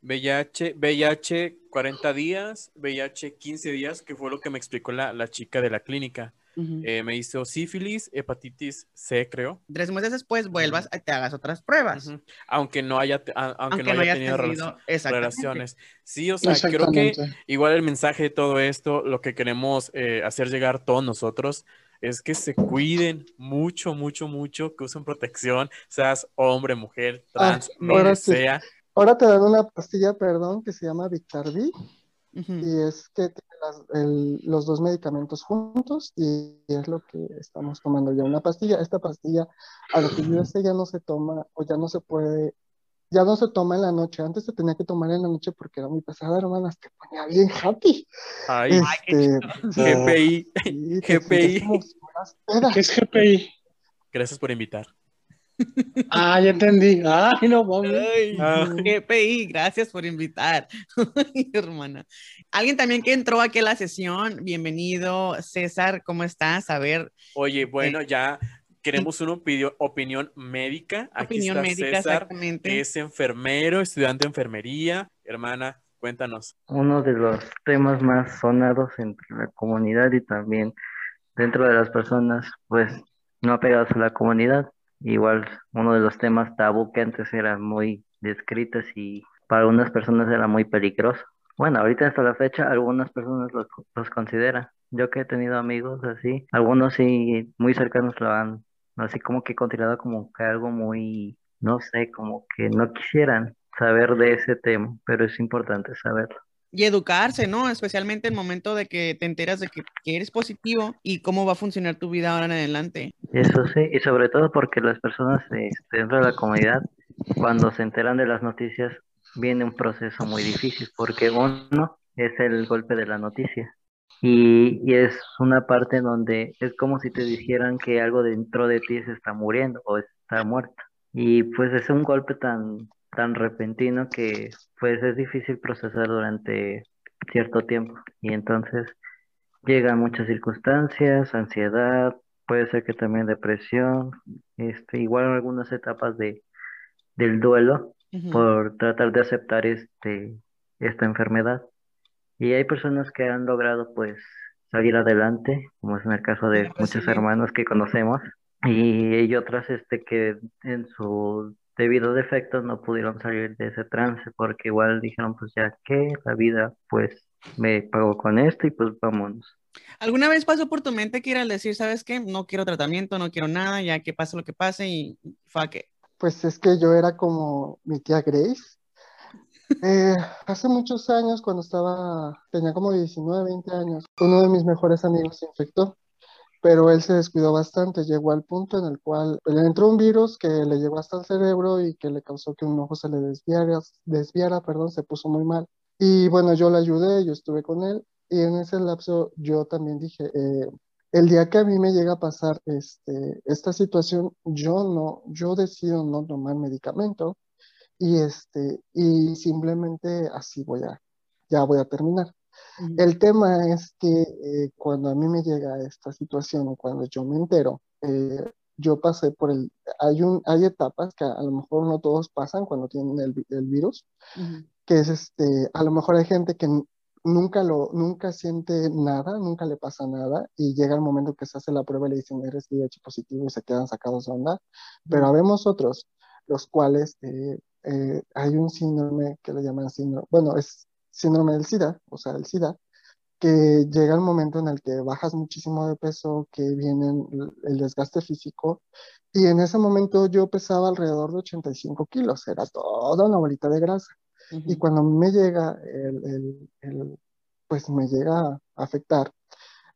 VIH, VIH 40 días, VIH 15 días, que fue lo que me explicó la, la chica de la clínica. Eh, me hizo sífilis, hepatitis C, creo. Tres meses después vuelvas y te hagas otras pruebas. Aunque no haya, aunque, no haya tenido, relaciones. Sí, o sea, creo que igual el mensaje de todo esto, lo que queremos eh, hacer llegar todos nosotros, es que se cuiden mucho, mucho, mucho, que usen protección, seas hombre, mujer, ah, trans, lo que sea. Ahora te dan una pastilla, perdón, que se llama Victarvi. Y es que tiene los dos medicamentos juntos y es lo que estamos tomando ya. Una pastilla, esta pastilla, a lo que yo sé, ya no se toma o ya no se puede ya no se toma en la noche. Antes se tenía que tomar en la noche porque era muy pesada, hermanas. Te ponía bien happy. Ay, Este, GPI. sí, te GPI. ¿Qué es GPI? Gracias por invitar. Ah, ya entendí. Ay, no mames. Ay, Ah. GPI, gracias por invitar. Ay, hermana. Alguien también que entró aquí a la sesión, bienvenido, César, ¿cómo estás? A ver, Oye, bueno, ya queremos una opinión, opinión médica. Aquí opinión está médica, César, exactamente. es enfermero, estudiante de enfermería. Hermana, cuéntanos. uno de los temas más sonados entre la comunidad y también dentro de las personas, pues no apegadas a la comunidad. Igual uno de los temas tabú que antes eran muy descritos y para algunas personas era muy peligroso. Bueno, ahorita hasta la fecha algunas personas los, los consideran. Yo que he tenido amigos así, algunos sí muy cercanos lo han así como que considerado como que algo muy, no sé, como que no quisieran saber de ese tema, pero es importante saberlo. Y educarse, ¿no? Especialmente en el momento de que te enteras de que, eres positivo y cómo va a funcionar tu vida ahora en adelante. Eso sí, y sobre todo porque las personas este, dentro de la comunidad, cuando se enteran de las noticias, viene un proceso muy difícil, porque uno es el golpe de la noticia. Y, y es una parte donde es como si te dijeran que algo dentro de ti se está muriendo o está muerto. Y pues es un golpe tan, tan repentino que pues es difícil procesar durante cierto tiempo. Y entonces llegan muchas circunstancias, ansiedad, puede ser que también depresión, este, igual algunas etapas de, del duelo por tratar de aceptar este, esta enfermedad. Y hay personas que han logrado pues salir adelante, como es en el caso de muchos hermanos que conocemos, y hay otras este, que en su debido defecto no pudieron salir de ese trance porque igual dijeron pues ya que la vida pues me pagó con esto y pues vámonos. ¿Alguna vez pasó por tu mente que ir al decir, sabes qué? No quiero tratamiento, no quiero nada, ya que pase lo que pase y fuck it. Pues es que yo era como mi tía Grace. Eh, hace muchos años, cuando estaba, tenía como 19, 20 años, uno de mis mejores amigos se infectó, pero él se descuidó bastante, llegó al punto en el cual le entró un virus que le llegó hasta el cerebro y que le causó que un ojo se le desviara, desviara, perdón, se puso muy mal. Y bueno, yo le ayudé, yo estuve con él y en ese lapso yo también dije, eh, el día que a mí me llega a pasar este, esta situación, yo no, yo decido no tomar medicamento y este, y simplemente así voy a, ya voy a terminar. El tema es que eh, cuando a mí me llega esta situación, cuando yo me entero, eh, yo pasé por el, hay un, hay etapas que a lo mejor no todos pasan cuando tienen el, el virus, Ujú. que es este, a lo mejor hay gente que nunca lo, nunca siente nada, nunca le pasa nada, y llega el momento que se hace la prueba y le dicen eres VIH positivo y se quedan sacados de onda, pero habemos otros, los cuales eh, eh, hay un síndrome que le llaman síndrome, bueno, es síndrome del SIDA, o sea, el SIDA, que llega el momento en el que bajas muchísimo de peso, que viene el- desgaste físico, y en ese momento yo pesaba alrededor de 85 kilos, era toda una bolita de grasa. Y Ujú. cuando me llega el, el- el- pues me llega a afectar,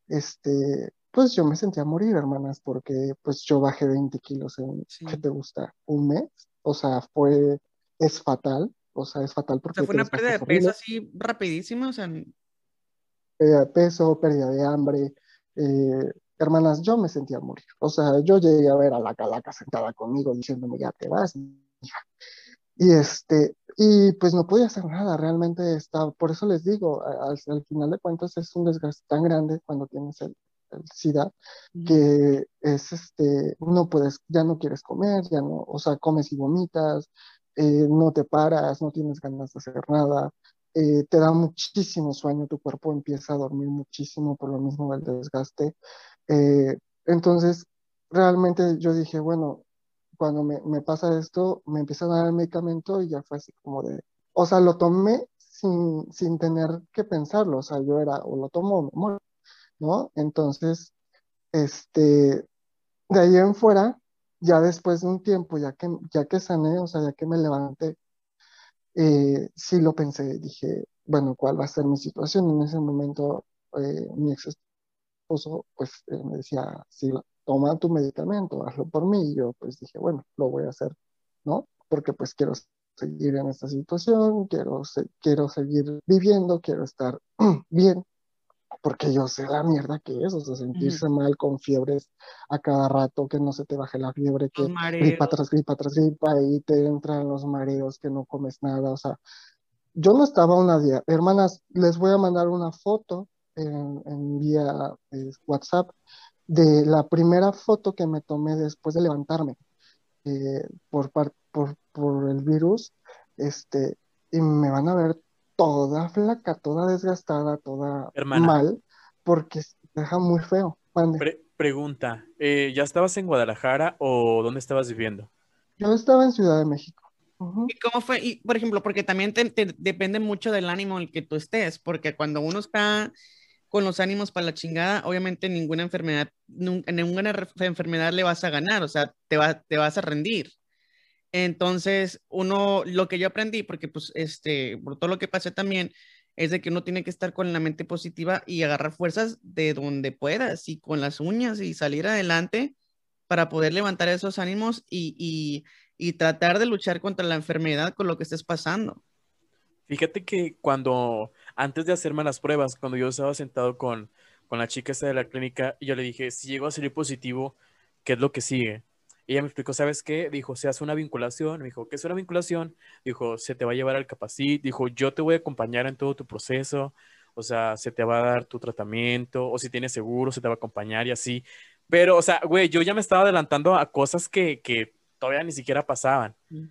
este, pues yo me sentía a morir, hermanas, porque pues yo bajé 20 kilos en, Sí. ¿qué te gusta? Un mes, o sea, fue, es fatal, o sea, es fatal O porque sea, fue una pérdida de peso así rapidísima, o sea, pérdida de peso, pérdida de hambre. eh, hermanas, yo me sentía a morir. O sea, yo llegué a ver a la calaca sentada conmigo diciéndome, ya te vas, hija. Y este, y pues no podía hacer nada, realmente estaba, por eso les digo, al, al final de cuentas es un desgaste tan grande cuando tienes el, el SIDA que es este, no puedes, ya no quieres comer, ya no, o sea, comes y vomitas, eh, no te paras, no tienes ganas de hacer nada, eh, te da muchísimo sueño, tu cuerpo empieza a dormir muchísimo por lo mismo del desgaste. Eh, entonces, realmente yo dije, bueno, cuando me, me pasa esto, me empiezan a dar el medicamento y ya fue así como de, o sea, lo tomé sin, sin tener que pensarlo, o sea, yo era, o lo tomo o me muero, ¿no? Entonces, este, de ahí en fuera, ya después de un tiempo, ya que, ya que sané, o sea, ya que me levanté, eh, sí lo pensé, dije, bueno, ¿cuál va a ser mi situación? En ese momento, eh, mi ex esposo, pues, eh, me decía, sí, toma tu medicamento, hazlo por mí, y yo, pues, dije, bueno, lo voy a hacer, ¿no? Porque, pues, quiero seguir en esta situación, quiero, quiero seguir viviendo, quiero estar bien, porque yo sé la mierda que es, o sea, sentirse mal con fiebres a cada rato, que no se te baje la fiebre, que gripa tras gripa tras gripa y te entran los mareos, que no comes nada, o sea, yo no estaba una día, hermanas, les voy a mandar una foto en, en vía eh, WhatsApp de la primera foto que me tomé después de levantarme eh, por, por, por el virus, este, y me van a ver toda flaca, toda desgastada, toda mal, porque se deja muy feo. pregunta, eh, ¿ya estabas en Guadalajara o dónde estabas viviendo? Yo estaba en Ciudad de México. ¿Y cómo fue? Y, por ejemplo, porque también te, depende mucho del ánimo en el que tú estés, porque cuando uno está con los ánimos para la chingada, obviamente ninguna enfermedad, ninguna enfermedad le vas a ganar, o sea, te, va, te vas a rendir. Entonces, uno, lo que yo aprendí, porque pues, este, por todo lo que pasé también, es de que uno tiene que estar con la mente positiva y agarrar fuerzas de donde puedas y con las uñas y salir adelante para poder levantar esos ánimos y, y, tratar de luchar contra la enfermedad con lo que estés pasando. Fíjate que cuando, antes de hacerme las pruebas, cuando yo estaba sentado con, con la chica esta de la clínica, yo le dije, si llego a salir positivo, ¿qué es lo que sigue? Y ella me explicó, ¿sabes qué? Dijo, se hace una vinculación. Me dijo, ¿qué es una vinculación? Dijo, se te va a llevar al capacit. Dijo, yo te voy a acompañar en todo tu proceso. O sea, se te va a dar tu tratamiento. O si tienes seguro, se te va a acompañar y así. Pero, o sea, güey, yo ya me estaba adelantando a cosas que, que todavía ni siquiera pasaban. Mm.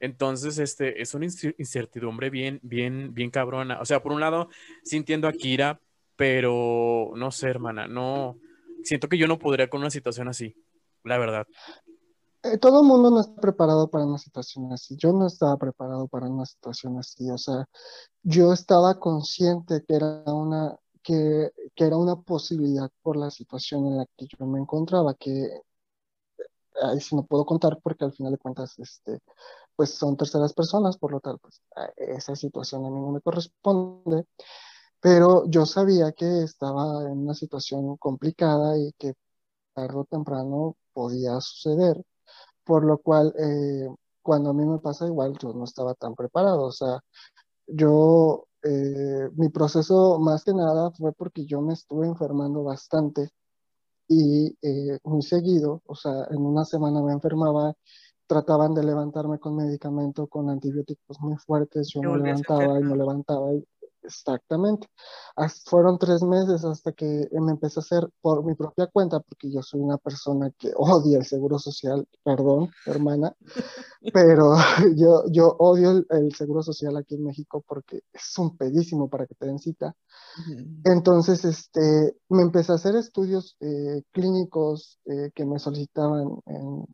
Entonces, este, es una incertidumbre bien, bien, bien cabrona. O sea, por un lado, sí entiendo a Kira, pero no sé, hermana, no. Siento que yo no podría con una situación así, la verdad. Eh, todo mundo no está preparado para una situación así. Yo no estaba preparado para una situación así. O sea, yo estaba consciente que era una, que, que era una posibilidad por la situación en la que yo me encontraba, que eh, ahí sí no puedo contar porque al final de cuentas, este, pues son terceras personas, por lo tal, pues esa situación a mí no me corresponde. Pero yo sabía que estaba en una situación complicada y que tarde o temprano podía suceder por lo cual eh, cuando a mí me pasa igual, yo no estaba tan preparado, o sea, yo, eh, mi proceso más que nada fue porque yo me estuve enfermando bastante y eh, muy seguido, o sea, en una semana me enfermaba, trataban de levantarme con medicamento, con antibióticos muy fuertes, yo me levantaba y me levantaba y Exactamente. fueron tres meses hasta que me empecé a hacer por mi propia cuenta, porque yo soy una persona que odia el seguro social, perdón, hermana, pero yo, yo odio el, seguro social aquí en México porque es un pedísimo para que te den cita. Entonces, este, me empecé a hacer estudios eh, clínicos eh, que me solicitaban en,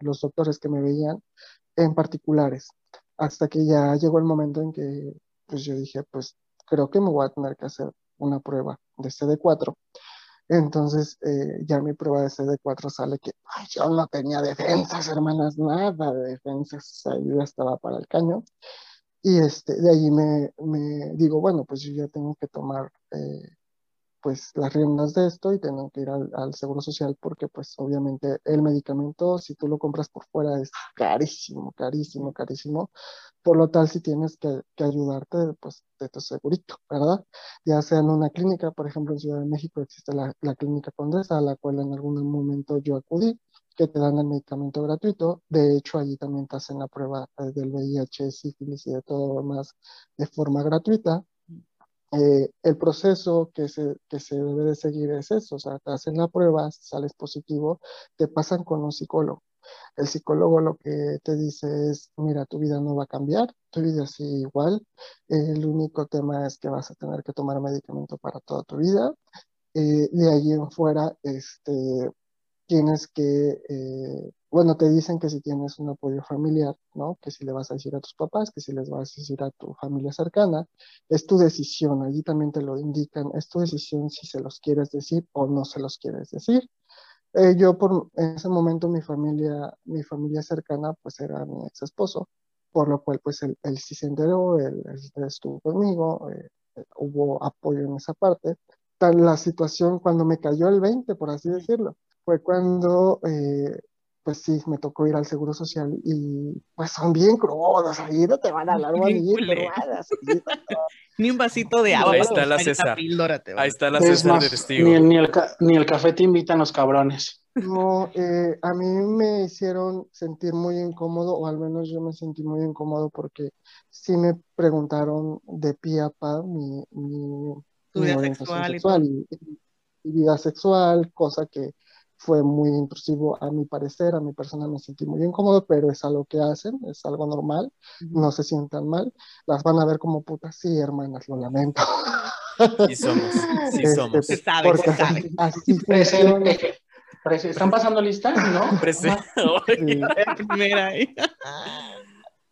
los doctores que me veían en particulares, hasta que ya llegó el momento en que pues yo dije, pues creo que me voy a tener que hacer una prueba de CD4. Entonces, eh, ya mi prueba de CD4 sale que yo no tenía defensas, hermanas, nada de defensas, yo ya estaba para el caño. Y este, de ahí me, me digo, bueno, pues yo ya tengo que tomar eh, pues las riendas de esto y tengo que ir al, al, seguro social porque pues obviamente el medicamento si tú lo compras por fuera es carísimo, carísimo, carísimo. Por lo tal si tienes que, que ayudarte pues de tu segurito, ¿verdad? Ya sea en una clínica, por ejemplo en Ciudad de México existe la, la clínica Condesa a la cual en algún momento yo acudí que te dan el medicamento gratuito. De hecho, allí también te hacen la prueba eh, del VIH, sífilis y de todo lo demás de forma gratuita. Eh, el proceso que se, que se debe de seguir es eso, o sea, te hacen la prueba, sales positivo, te pasan con un psicólogo. El psicólogo lo que te dice es, mira, tu vida no va a cambiar, tu vida sigue igual, el único tema es que vas a tener que tomar medicamento para toda tu vida. Eh, de allí en fuera, este, tienes que eh, bueno, te dicen que si tienes un apoyo familiar, ¿no? Que si le vas a decir a tus papás, que si les vas a decir a tu familia cercana, es tu decisión, allí también te lo indican, es tu decisión si se los quieres decir o no se los quieres decir. Eh, yo por en ese momento mi familia, mi familia cercana pues era mi ex esposo, por lo cual pues él, sí se enteró, él, estuvo conmigo, eh, hubo apoyo en esa parte. Tan la situación cuando me cayó el 20, por así decirlo, fue cuando eh, pues sí, me tocó ir al Seguro Social y pues son bien crudos, ahí no te van a hablar bonito, Ni un vasito de agua. Ahí está la César. píldora, te va. Ahí está la Es César más, de testigo. ni, ni el, ca- ni el café te invitan los cabrones. No, eh, a mí me hicieron sentir muy incómodo, o al menos yo me sentí muy incómodo porque sí me preguntaron de pie a pa mi, mi, vida sexual y sexual y, y vida sexual, cosa que fue muy intrusivo a mi parecer, a mi persona me sentí muy incómodo, pero es algo que hacen, es algo normal, no se sientan mal, las van a ver como putas, sí, hermanas, lo lamento. Sí somos, sí Este, somos. Se sabe, porque se sabe. así, así Presente. ¿Están pasando lista? ¿No? Prese- Sí.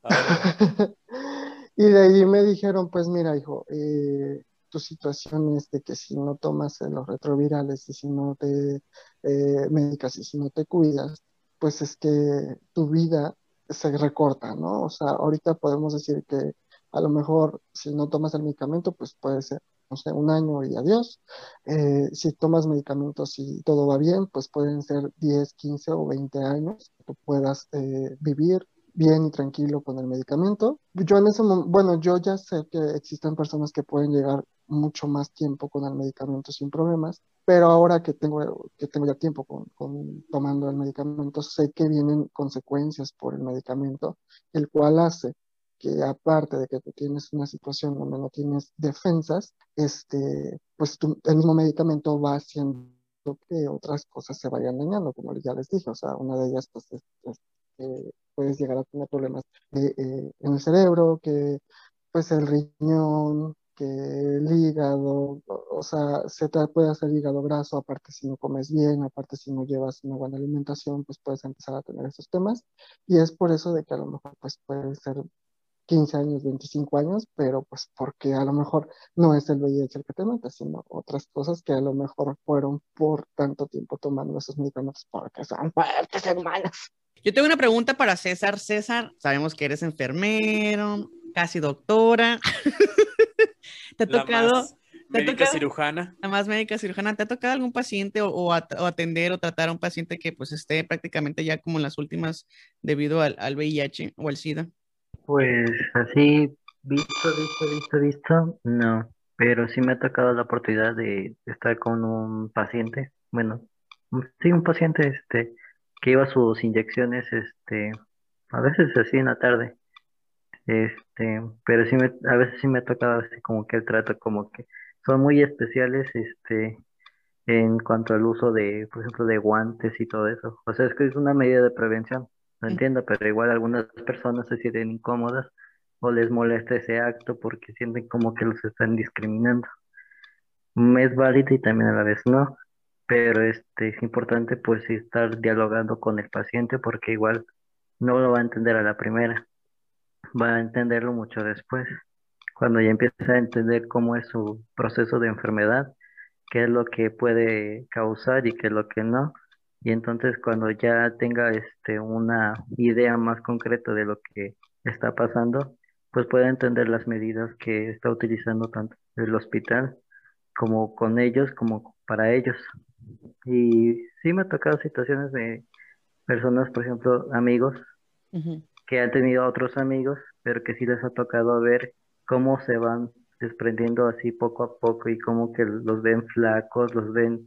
Ahora, Y de ahí me dijeron, pues mira, hijo, eh, tu situación es de que si no tomas eh, los retrovirales y si no te eh, medicas y si no te cuidas, pues es que tu vida se recorta, ¿no? O sea, ahorita podemos decir que a lo mejor si no tomas el medicamento, pues puede ser, no sé, un año y adiós. Eh, si tomas medicamentos y todo va bien, pues pueden ser 10, 15 o 20 años que tú puedas eh, vivir bien y tranquilo con el medicamento. Yo en ese momento, bueno, yo ya sé que existen personas que pueden llegar mucho más tiempo con el medicamento sin problemas, pero ahora que tengo, que tengo ya tiempo con, con tomando el medicamento, sé que vienen consecuencias por el medicamento, el cual hace que aparte de que tú tienes una situación donde no tienes defensas, este, pues el mismo medicamento va haciendo que otras cosas se vayan dañando, como ya les dije, o sea, una de ellas pues es, es que puedes llegar a tener problemas de, eh, en el cerebro, que pues el riñón, que el hígado, o, sea, se te puede hacer hígado graso, aparte si no comes bien, aparte si no llevas una buena alimentación, pues puedes empezar a tener esos temas, y es por eso de que a lo mejor pues puede ser 15 años, 25 años, pero pues porque a lo mejor no es el VIH el que te mata, sino otras cosas que a lo mejor fueron por tanto tiempo tomando esos medicamentos porque son fuertes, hermanas. Yo tengo una pregunta para César. César, sabemos que eres enfermero, casi doctora. ¿Te ha la tocado, más te médica tocado- cirujana. la más médica cirujana, ¿te ha tocado algún paciente o, o at- o atender o tratar a un paciente que pues esté prácticamente ya como en las últimas debido al, al VIH o al SIDA? Pues así, visto, visto, visto, visto, no. Pero sí me ha tocado la oportunidad de estar con un paciente, bueno, sí, un paciente este, que iba a sus inyecciones, este, a veces así en la tarde. Este, pero sí me, a veces sí me ha tocado así como que el trato como que son muy especiales, este, en cuanto al uso de, por ejemplo, de guantes y todo eso. O sea, es que es una medida de prevención, lo Mm. entiendo, pero igual algunas personas se sienten incómodas o les molesta ese acto porque sienten como que los están discriminando. Mm, Es válido y también a la vez no, pero este es importante pues estar dialogando con el paciente porque igual no lo va a entender a la primera, va a entenderlo mucho después, cuando ya empieza a entender cómo es su proceso de enfermedad qué es lo que puede causar y qué es lo que no. Y entonces cuando ya tenga este una idea más concreta de lo que está pasando, pues puede entender las medidas que está utilizando tanto el hospital como con ellos, como para ellos. Y sí me ha tocado situaciones de personas, por ejemplo, amigos. Que han tenido otros amigos, pero que sí les ha tocado ver cómo se van desprendiendo así poco a poco y cómo que los ven flacos, los ven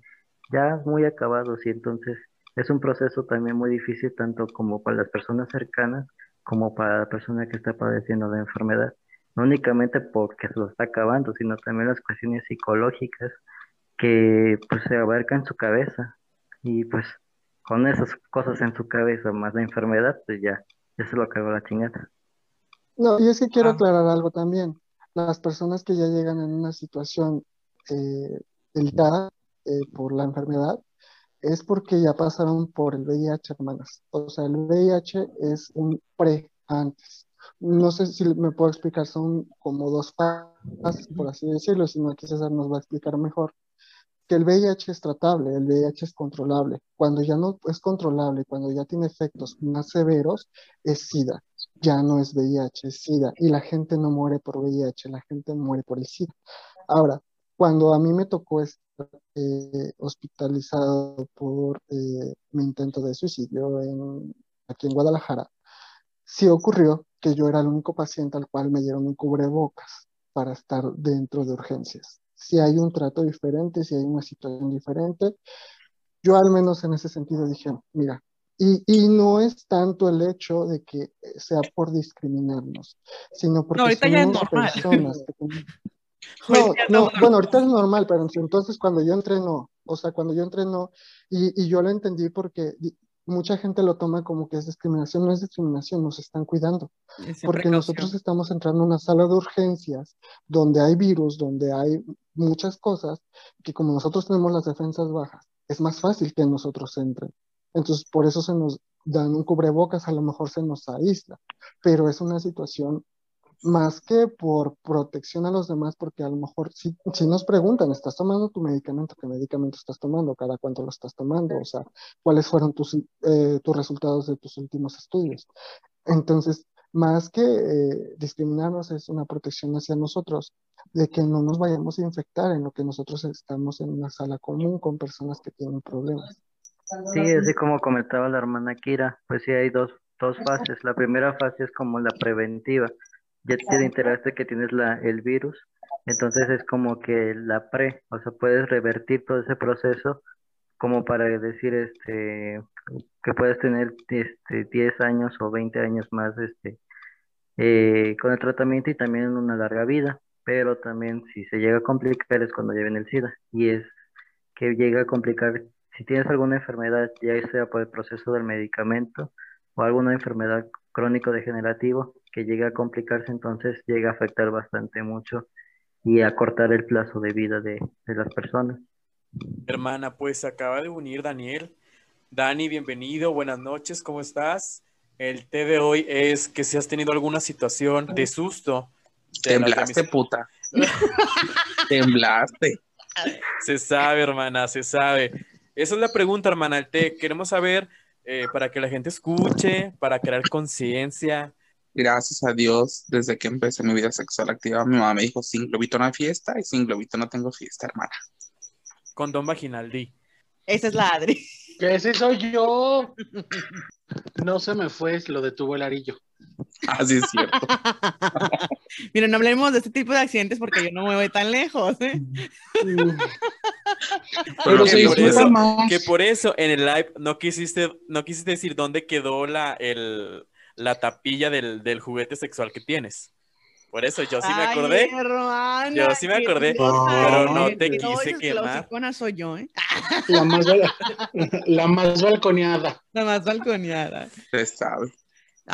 ya muy acabados y entonces es un proceso también muy difícil tanto como para las personas cercanas como para la persona que está padeciendo la enfermedad. No únicamente porque se lo está acabando, sino también las cuestiones psicológicas que pues se abarcan su cabeza y pues con esas cosas en su cabeza más la enfermedad, pues ya, se lo acabó la chingada. No, y es que quiero Ah. aclarar algo también. Las personas que ya llegan en una situación eh, delicada eh, por la enfermedad es porque ya pasaron por el VIH, hermanas. O sea, el VIH es un pre antes. No sé si me puedo explicar, son como dos fases, por así decirlo, si no aquí César nos va a explicar mejor. Que el VIH es tratable, el VIH es controlable. Cuando ya no es controlable, cuando ya tiene efectos más severos, es SIDA ya no es VIH, es SIDA. Y la gente no muere por VIH, la gente muere por el SIDA. Ahora, cuando a mí me tocó esta eh, hospitalizado por eh, mi intento de suicidio en, aquí en Guadalajara, sí ocurrió que yo era el único paciente al cual me dieron un cubrebocas para estar dentro de urgencias. Si hay un trato diferente, si hay una situación diferente, yo al menos en ese sentido dije, mira, y, y, no es tanto el hecho de que sea por discriminarnos, sino porque No, ahorita ya es somos normal. personas que No, no, bueno, ahorita es normal, pero entonces cuando yo entré no, o sea, cuando yo entré no, y, y yo lo entendí porque mucha gente lo toma como que es discriminación, no es discriminación, nos están cuidando, porque precaución. nosotros estamos entrando a una sala de urgencias donde hay virus, donde hay muchas cosas, que como nosotros tenemos las defensas bajas, es más fácil que nosotros entren. Entonces, por eso se nos dan un cubrebocas, a lo mejor se nos aísla, pero es una situación más que por protección a los demás, porque a lo mejor si, nos preguntan, ¿estás tomando tu medicamento? ¿Qué medicamento estás tomando? ¿Cada cuánto lo estás tomando? O sea, ¿cuáles fueron tus, eh, tus resultados de tus últimos estudios? Entonces, más que eh, discriminarnos, es una protección hacia nosotros, de que no nos vayamos a infectar en lo que nosotros estamos en una sala común con personas que tienen problemas. Sí, así como comentaba la hermana Kira, pues sí hay dos, dos fases. La primera fase es como la preventiva. Ya te enteraste que tienes la, el virus, entonces es como que la pre, o sea, puedes revertir todo ese proceso como para decir este que puedes tener este 10 años o 20 años más este eh, con el tratamiento y también una larga vida, pero también si se llega a complicar es cuando viene el SIDA y es que llega a complicar si tienes alguna enfermedad, ya sea por el proceso del medicamento o alguna enfermedad crónico-degenerativa que llega a complicarse, entonces llega a afectar bastante mucho y a cortar el plazo de vida de, de las personas. Hermana, pues acaba de unir Daniel. Dani, bienvenido, buenas noches, ¿cómo estás? El té de hoy es que si has tenido alguna situación de susto. de la Temblaste, puta. Temblaste. Se sabe, hermana, se sabe. Esa es la pregunta, hermana. El té, queremos saber eh, para que la gente escuche, para crear conciencia. Gracias a Dios, desde que empecé mi vida sexual activa, mi mamá me dijo, sin globito no hay fiesta y sin globito no tengo fiesta, hermana. Condón vaginal, di. Esa es la Adri. Que ese soy yo. No se me fue, lo detuvo el arillo. Así es cierto. Mira, no hablemos de este tipo de accidentes porque yo no me voy tan lejos, ¿eh? Pero que por eso- más. Que por eso en el live no quisiste, no quisiste decir dónde quedó la, el, la tapilla del, del juguete sexual que tienes. Por eso yo sí me Ay, acordé. hermana, Yo sí me acordé, pero no te no, quise La quemar. soy yo, ¿eh? La más, la más balconeada. La más balconeada. Se sabe.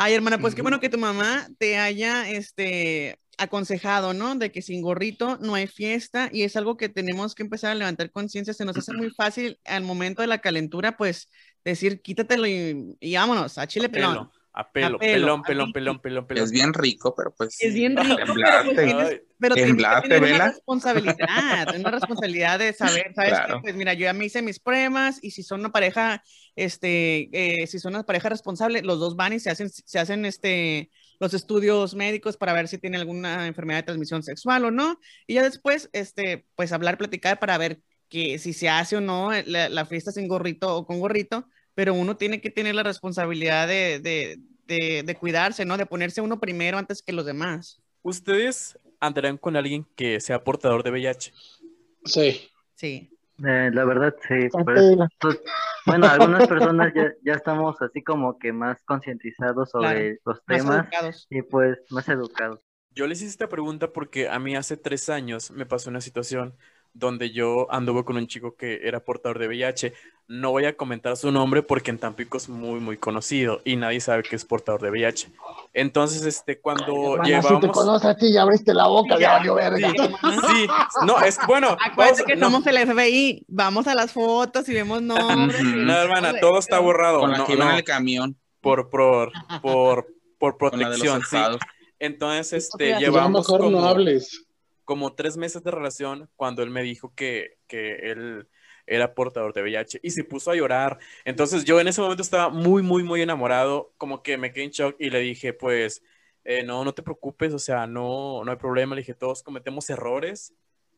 Ay, hermana, pues qué bueno que tu mamá te haya este, aconsejado, ¿no? De que sin gorrito no hay fiesta y es algo que tenemos que empezar a levantar conciencia. Se nos hace muy fácil al momento de la calentura, pues decir quítatelo y, y vámonos, a chile pelón. A pelo, A pelo, pelón, pelón, pelón, pelón, pelón. Es bien rico, pero pues. Es bien rico, pero pues tienes, pero tienes que una responsabilidad, una responsabilidad de saber, ¿sabes? Claro. Pues mira, yo ya me hice mis pruebas y si son una pareja, este, eh, si son una pareja responsable, los dos van y se hacen, se hacen este, los estudios médicos para ver si tiene alguna enfermedad de transmisión sexual o no, y ya después, este, pues hablar, platicar para ver que si se hace o no la, la fiesta sin gorrito o con gorrito, pero uno tiene que tener la responsabilidad de, de, de, de cuidarse, ¿no? De ponerse uno primero antes que los demás. ¿Ustedes andarán con alguien que sea portador de VIH? Sí. Sí. Eh, la verdad, sí. Pues, pues, bueno, algunas personas ya, ya estamos así como que más concientizados sobre los Más temas educados. y pues más educados. Yo les hice esta pregunta porque a mí hace tres años me pasó una situación donde yo anduve con un chico que era portador de VIH. No voy a comentar su nombre porque en Tampico es muy, muy conocido y nadie sabe que es portador de VIH. Entonces, este, cuando Hermana, si te llevábamos... conoce a ti, ya abriste la boca, ya valió verga. Sí, no, es bueno. Acuérdate vamos- que no, somos el FBI. Vamos a las fotos y vemos nombres. No, hermana, todo está borrado. Con la no, que iba en no, el camión, por, por, por, protección, sí. Entonces, este, llevamos mejor no como, hables. como tres meses de relación cuando él me dijo que, que él era portador de VIH y se puso a llorar. Entonces yo en ese momento estaba muy, muy, muy enamorado, como que me quedé en shock y le dije, pues, eh, no, no te preocupes, o sea, no, no hay problema. Le dije, todos cometemos errores.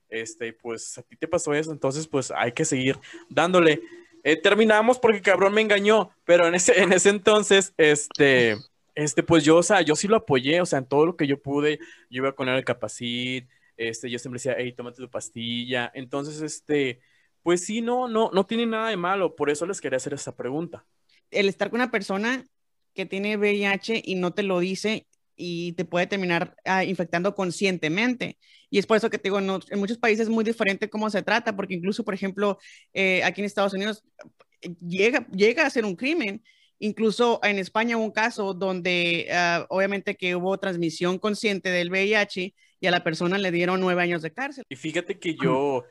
este, pues a ti te pasó eso, entonces pues hay que seguir dándole. Eh, terminamos porque cabrón me engañó, pero en ese, en ese entonces, este, este, pues yo, o sea, yo sí lo apoyé, o sea, en todo lo que yo pude, yo iba con él al capacit, este, yo siempre decía, hey, tómate tu pastilla, entonces, este, pues sí, no, no, no tiene nada de malo, por eso les quería hacer esta pregunta. El estar con una persona que tiene VIH y no te lo dice y te puede terminar ah, infectando conscientemente. Y es por eso que te digo, en muchos países es muy diferente cómo se trata, porque incluso, por ejemplo, eh, aquí en Estados Unidos llega, llega a ser un crimen. Incluso en España hubo un caso donde ah, obviamente que hubo transmisión consciente del VIH y a la persona le dieron nueve años de cárcel. Y fíjate que yo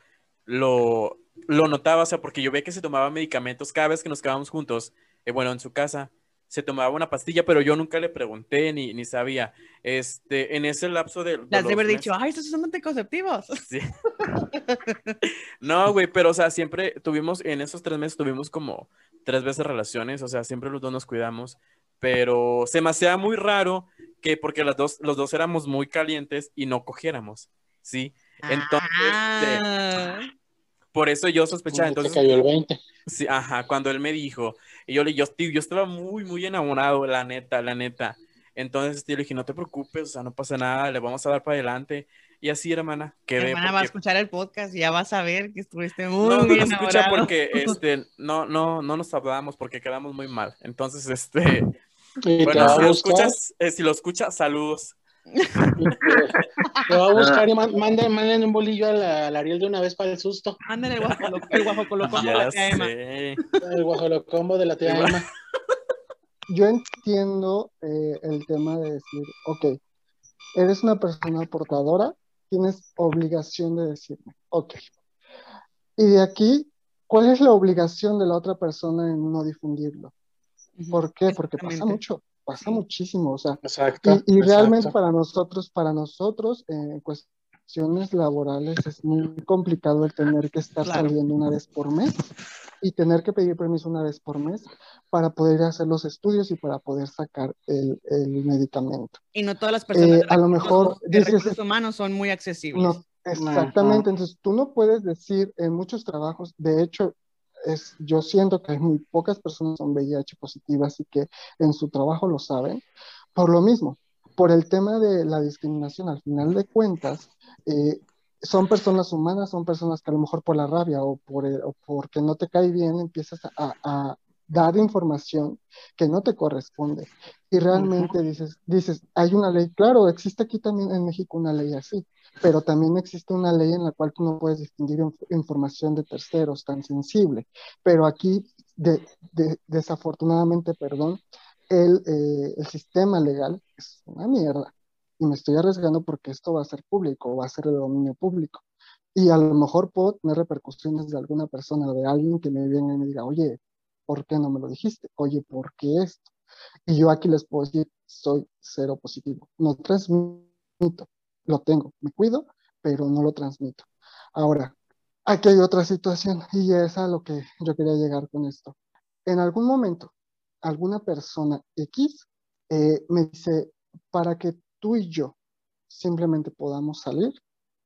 lo, lo notaba, o sea, porque yo veía que se tomaba medicamentos cada vez que nos quedábamos juntos, eh, bueno, en su casa, se tomaba una pastilla, pero yo nunca le pregunté ni, ni sabía. Este, en ese lapso de. Las de haber dicho, ay, estos son anticonceptivos. Sí. no, güey, pero o sea, siempre tuvimos, en esos tres meses tuvimos como tres veces relaciones, o sea, siempre los dos nos cuidamos, pero se me hacía muy raro que porque las dos, los dos éramos muy calientes y no cogiéramos, ¿sí? Entonces, este, ah. Por eso yo sospechaba. Entonces, cayó el 20. Sí, ajá, cuando él me dijo, y yo le yo, yo estaba muy, muy enamorado, la neta, la neta. Entonces yo le dije, no te preocupes, o sea, no pasa nada, le vamos a dar para adelante. Y así, hermana, quedé. Hermana va a escuchar el podcast y ya vas a ver que estuviste muy, no, no escucha porque este, no, no, no nos hablamos porque quedamos muy mal. Entonces, este, bueno, si lo escuchas, eh, si lo escuchas, saludos. Te va a buscar y manden, un bolillo al, Ariel de una vez para el susto. Manden el guajolocombo de la tía Emma. El guajolocombo de la tía Emma. Yo entiendo eh, el tema de decir, ok, eres una persona portadora, tienes obligación de decirme, ok. Y de aquí, ¿cuál es la obligación de la otra persona en no difundirlo? ¿Por qué? Porque pasa mucho pasa muchísimo, o sea, y, realmente para nosotros, para nosotros, en eh, cuestiones laborales es muy complicado el tener que estar saliendo una vez por mes y tener que pedir permiso una vez por mes para poder hacer los estudios y para poder sacar el, el medicamento. Y no todas las personas eh, a lo mejor de recursos humanos son muy accesibles. No, exactamente, entonces tú no puedes decir en muchos trabajos, de hecho, es, yo siento que muy pocas personas son VIH positivas y que en su trabajo lo saben. Por lo mismo, por el tema de la discriminación, al final de cuentas, eh, son personas humanas, son personas que a lo mejor por la rabia o, por o porque no te cae bien empiezas a, a, dar información que no te corresponde. Y realmente dices, dices, hay una ley, claro, existe aquí también en México una ley así, pero también existe una ley en la cual tú no puedes distinguir información de terceros tan sensible. Pero aquí, de, desafortunadamente, perdón, el, eh, el sistema legal es una mierda. Y me estoy arriesgando porque esto va a ser público, va a ser de dominio público. Y a lo mejor puedo tener repercusiones de alguna persona, de alguien que me viene y me diga, oye, ¿por qué no me lo dijiste? Oye, ¿por qué esto? Y yo aquí les puedo decir, soy cero positivo. No transmito lo tengo, me cuido, pero no lo transmito. Ahora, aquí hay otra situación y es a lo que yo quería llegar con esto. En algún momento, alguna persona X eh, me dice, para que tú y yo simplemente podamos salir,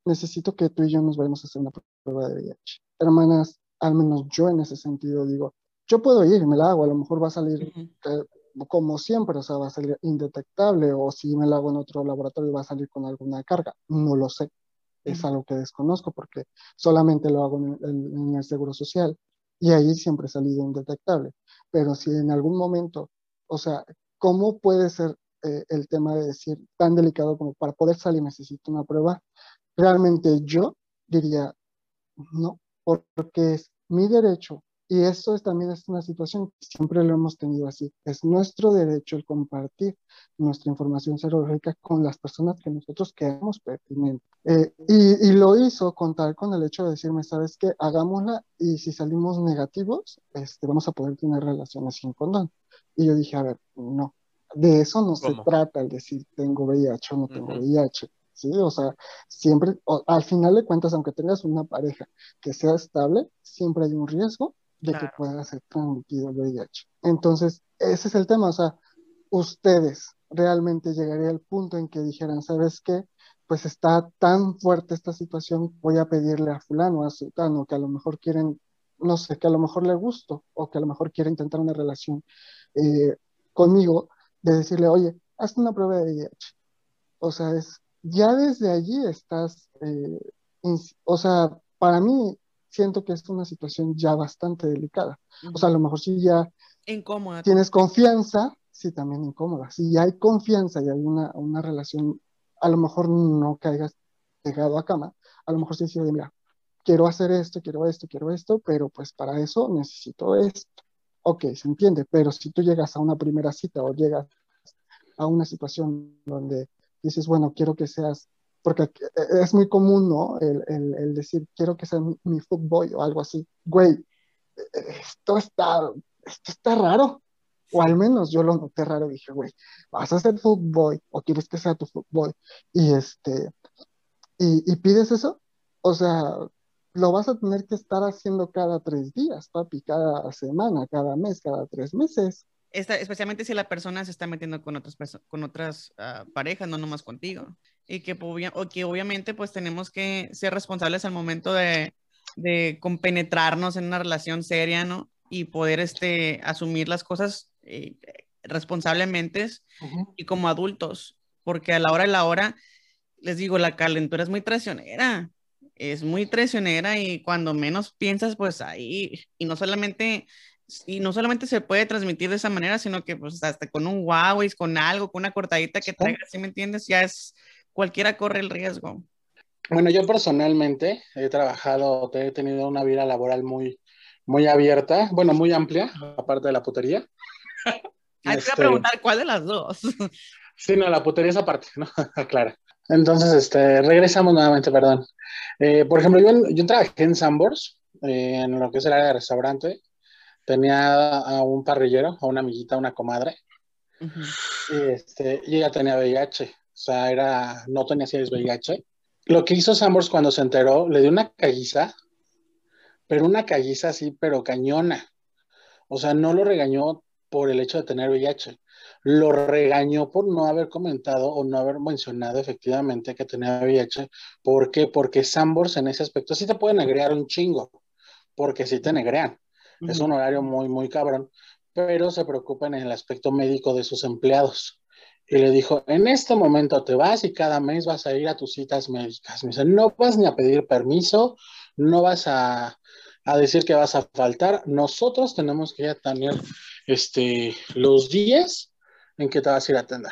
necesito que tú y yo nos vayamos a hacer una prueba de VIH. Hermanas, al menos yo en ese sentido digo, yo puedo ir, me la hago, a lo mejor va a salir como siempre, o sea, va a salir indetectable o si me lo hago en otro laboratorio va a salir con alguna carga, no lo sé. Es algo que desconozco porque solamente lo hago en, el Seguro Social y ahí siempre he salido indetectable. Pero si en algún momento, o sea, ¿cómo puede ser eh, el tema de decir tan delicado como para poder salir necesito una prueba? Realmente yo diría no, porque es mi derecho y eso es, también es una situación que siempre lo hemos tenido así. Es nuestro derecho el compartir nuestra información serológica con las personas que nosotros queremos pertinente. Eh, y, y, lo hizo contar con el hecho de decirme, ¿sabes qué? Hagámosla y si salimos negativos, este, vamos a poder tener relaciones sin condón. Y yo dije, a ver, no. De eso no se trata el decir tengo VIH o no tengo VIH. ¿sí? O sea, siempre, al final de cuentas, aunque tengas una pareja que sea estable, siempre hay un riesgo de que pueda ser transmitido el VIH. Entonces, ese es el tema, o sea, ustedes realmente llegaría al punto en que dijeran, ¿sabes qué? pues está tan fuerte esta situación, voy a pedirle a fulano, a sultano, que a lo mejor quieren, no sé, que a lo mejor le gusto o que a lo mejor quiere intentar una relación eh, conmigo, de decirle, oye, haz una prueba de VIH. O sea, es, ya desde allí estás, eh, o sea, para mí siento que es una situación ya bastante delicada. O sea, a lo mejor si ya incómoda. tienes confianza, sí, también incómoda. Si ya hay confianza y hay una, una relación, a lo mejor no caigas pegado a cama, a lo mejor sí dices, mira, quiero hacer esto, quiero esto, quiero esto, pero pues para eso necesito esto. Ok, se entiende, pero si tú llegas a una primera cita o llegas a una situación donde dices, bueno, quiero que seas porque es muy común, ¿no? El, el, decir, quiero que sea mi, footboy o algo así. Güey, esto está, esto está raro. O al menos yo lo noté raro. Dije, güey, vas a ser footboy o quieres que sea tu footboy. Y este, y, y pides eso. O sea, lo vas a tener que estar haciendo cada tres días, papi, cada semana, cada mes, cada tres meses. Especialmente si la persona se está metiendo con otras, con otras ah, parejas, no nomás contigo y que, o que obviamente pues tenemos que ser responsables al momento de, de compenetrarnos en una relación seria, ¿no? Y poder este, asumir las cosas eh, responsablemente y como adultos, porque a la hora de la hora, les digo, la calentura es muy traicionera, es muy traicionera y cuando menos piensas, pues ahí, y no solamente y no solamente se puede transmitir de esa manera, sino que pues hasta con un Huawei, con algo, con una cortadita que traiga, ¿sí me entiendes? Ya es, cualquiera corre el riesgo. Bueno, yo personalmente he trabajado, he tenido una vida laboral muy, muy abierta, bueno, muy amplia, aparte de la putería. Hay que preguntar cuál de las dos. Sí, no, la putería es aparte, ¿no? claro. Entonces, este, regresamos nuevamente, perdón. Eh, por ejemplo, yo, yo trabajé en Sambors, eh, en lo que es el área de restaurante. Tenía a un parrillero, a una amiguita, una comadre. y, este, y ella tenía VIH. O sea, era, no tenía si VIH. Lo que hizo Sambors cuando se enteró, le dio una calliza, pero una calliza así, pero cañona. O sea, no lo regañó por el hecho de tener VIH. Lo regañó por no haber comentado o no haber mencionado efectivamente que tenía VIH. ¿Por qué? Porque Sambors en ese aspecto sí te pueden agregar un chingo, porque sí te negrean. Es un horario muy, muy cabrón, pero se preocupan en el aspecto médico de sus empleados y le dijo, en este momento te vas y cada mes vas a ir a tus citas médicas. Me dice, no vas ni a pedir permiso, no vas a, decir que vas a faltar. Nosotros tenemos que ya tener este, los días en que te vas a ir a atender.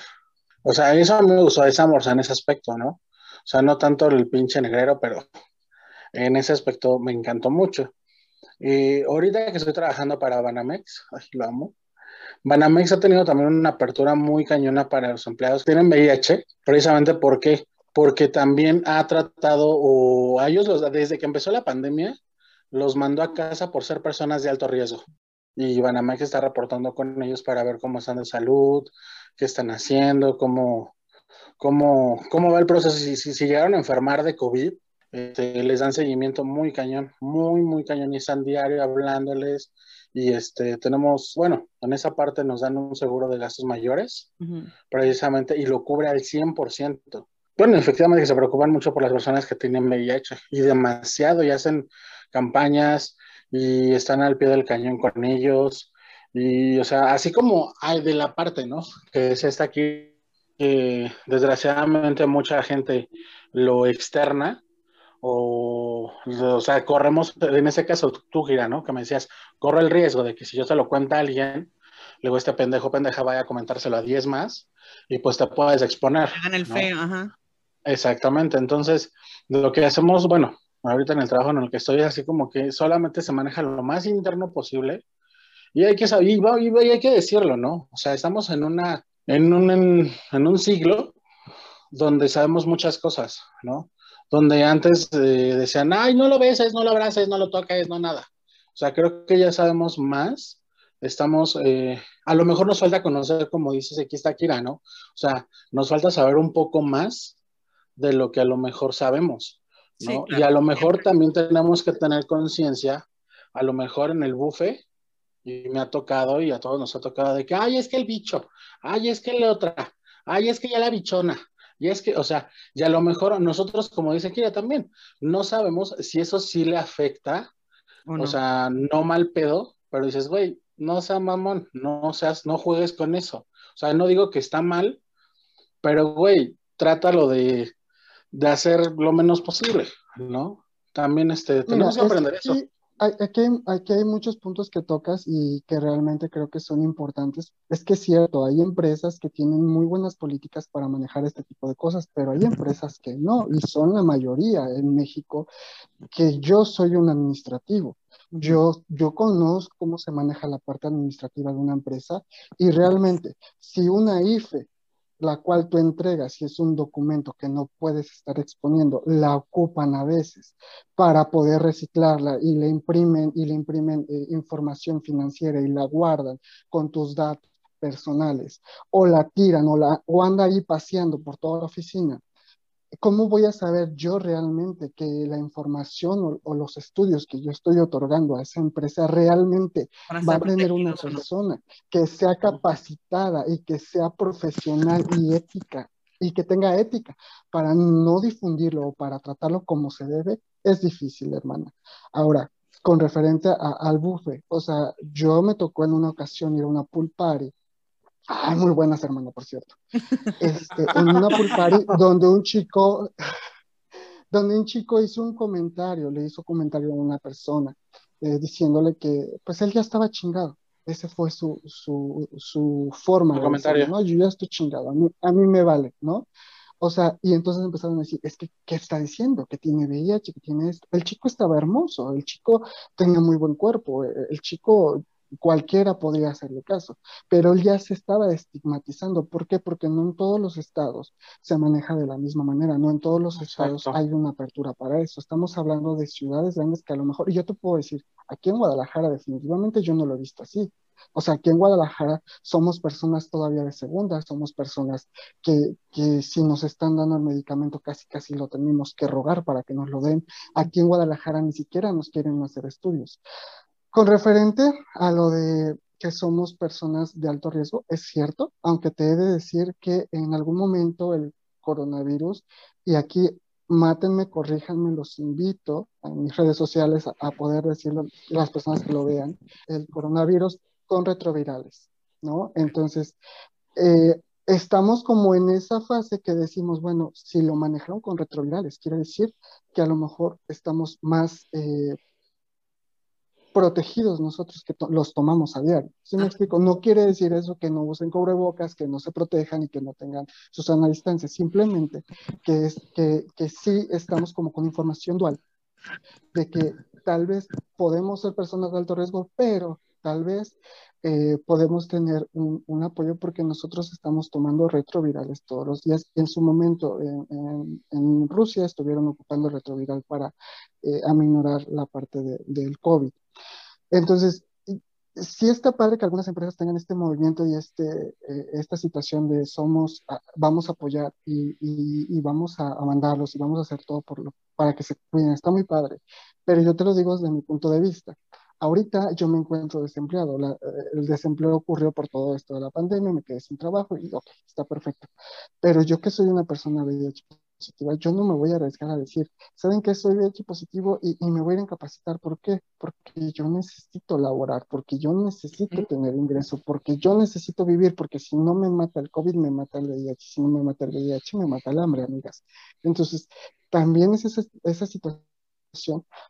O sea, eso a me gustó esa morsa en ese aspecto, ¿no? O sea, no tanto el pinche negrero, pero en ese aspecto me encantó mucho. Y ahorita que estoy trabajando para Banamex, ay, lo amo, Banamex ha tenido también una apertura muy cañona para los empleados que tienen VIH, precisamente porque porque también ha tratado, o a ellos desde que empezó la pandemia, los mandó a casa por ser personas de alto riesgo. Y Banamex está reportando con ellos para ver cómo están de salud, qué están haciendo, cómo, cómo, cómo va el proceso. Si, si, llegaron a enfermar de COVID, este, les dan seguimiento muy cañón, muy, muy cañón. Y están diario hablándoles, y este, tenemos, bueno, en esa parte nos dan un seguro de gastos mayores, precisamente, y lo cubre al 100%. Bueno, efectivamente se preocupan mucho por las personas que tienen VIH y demasiado, y hacen campañas y están al pie del cañón con ellos. Y, o sea, así como hay de la parte, ¿no? Que es esta aquí, que desgraciadamente mucha gente lo externa, o, o sea, corremos, en ese caso tú, Gira, ¿no? Que me decías, corre el riesgo de que si yo se lo cuento a alguien, luego este pendejo pendeja vaya a comentárselo a 10 más y pues te puedes exponer. En el feo, ajá. Exactamente, entonces lo que hacemos, bueno, ahorita en el trabajo en el que estoy, así como que solamente se maneja lo más interno posible y hay que saber, y, hay que decirlo, ¿no? O sea, estamos en una, en un, en un siglo donde sabemos muchas cosas, ¿no? Donde antes eh, decían, ay, no lo beses, no lo abraces, no lo toques, no nada. O sea, creo que ya sabemos más. Estamos, eh, a lo mejor nos falta conocer, como dices, aquí está Kira, ¿no? O sea, nos falta saber un poco más de lo que a lo mejor sabemos, ¿no? y a lo mejor también tenemos que tener conciencia, a lo mejor en el buffet, y me ha tocado y a todos nos ha tocado de que, ay, es que el bicho, ay, es que la otra, ay, es que ya la bichona, Y es que, o sea, y a lo mejor nosotros, como dice Kira también, no sabemos si eso sí le afecta, ¿O sea, no mal pedo, pero dices, güey, no seas mamón, no seas, no juegues con eso. O sea, no digo que está mal, pero güey, trátalo de, de hacer lo menos posible, ¿no? También este, tenemos que es aprender eso. hay- aquí, aquí hay muchos puntos que tocas y que realmente creo que son importantes. Es que es cierto, hay empresas que tienen muy buenas políticas para manejar este tipo de cosas, pero hay empresas que no, y son la mayoría en México, que yo soy un administrativo. Yo, yo conozco cómo se maneja la parte administrativa de una empresa y realmente, si una IFE, la cual tú entregas, si es un documento que no puedes estar exponiendo, la ocupan a veces para poder reciclarla y le imprimen y le imprimen eh, información financiera y la guardan con tus datos personales o la tiran o, la, o anda ahí paseando por toda la oficina. ¿Cómo voy a saber yo realmente que la información o, o los estudios que yo estoy otorgando a esa empresa realmente va a tener una persona que sea capacitada y que sea profesional y ética y que tenga ética para no difundirlo o para tratarlo como se debe, es difícil, hermana. Ahora, con referente a- al buffet, o sea, yo me tocó en una ocasión ir a una pool party. Ay, muy buenas, hermano, por cierto. Este, en una pool party donde un chico, donde un chico hizo un comentario, le hizo comentario a una persona, eh, diciéndole que pues él ya estaba chingado. Ese fue su, su, su forma de comentario. ¿no? Yo ya estoy chingado, a mí, a mí me vale, ¿no? O sea, y entonces empezaron a decir, es que, ¿qué está diciendo? Que tiene VIH, que tiene esto. El chico estaba hermoso, el chico tenía muy buen cuerpo, eh, el chico cualquiera podría hacerle caso, pero él ya se estaba estigmatizando. ¿Por qué? Porque no en todos los estados se maneja de la misma manera, no en todos los estados hay una apertura para eso. Estamos hablando de ciudades grandes que a lo mejor, y yo te puedo decir, aquí en Guadalajara definitivamente yo no lo he visto así. O sea, aquí en Guadalajara somos personas todavía de segunda, somos personas que, que si nos están dando el medicamento casi casi lo tenemos que rogar para que nos lo den. Aquí en Guadalajara ni siquiera nos quieren hacer estudios. Con referente a lo de que somos personas de alto riesgo, es cierto, aunque te he de decir que en algún momento el coronavirus, y aquí mátenme, corríjanme, los invito a mis redes sociales a, a poder decirlo, las personas que lo vean, el coronavirus con retrovirales, ¿no? Entonces, eh, estamos como en esa fase que decimos, bueno, si lo manejaron con retrovirales, quiere decir que a lo mejor estamos más eh, protegidos nosotros que to los tomamos a diario. ¿Sí me explico? No quiere decir eso que no usen cubrebocas, que no se protejan y que no tengan su sana distancia, simplemente que, es, que, que sí estamos como con información dual, de que tal vez podemos ser personas de alto riesgo, pero tal vez eh, podemos tener un, un, apoyo porque nosotros estamos tomando retrovirales todos los días. En su momento en, en, en Rusia estuvieron ocupando retroviral para eh, aminorar la parte de, del COVID. Entonces, sí está padre que algunas empresas tengan este movimiento y este, eh, esta situación de somos, a, vamos a apoyar y, vamos a, mandarlos y vamos a hacer todo para que se cuiden. Está muy padre. Pero yo te lo digo desde mi punto de vista. Ahorita yo me encuentro desempleado. La, el desempleo ocurrió por todo esto de la pandemia, me quedé sin trabajo y ok, está perfecto. Pero yo que soy una persona VIH positiva, yo no me voy a arriesgar a decir, ¿saben que soy VIH positivo y, y, me voy a incapacitar? ¿Por qué? Porque yo necesito laborar, porque yo necesito tener ingreso, porque yo necesito vivir, porque si no me mata el COVID, me mata el VIH, si no me mata el VIH, me mata el hambre, amigas. Entonces, también es esa, esa situación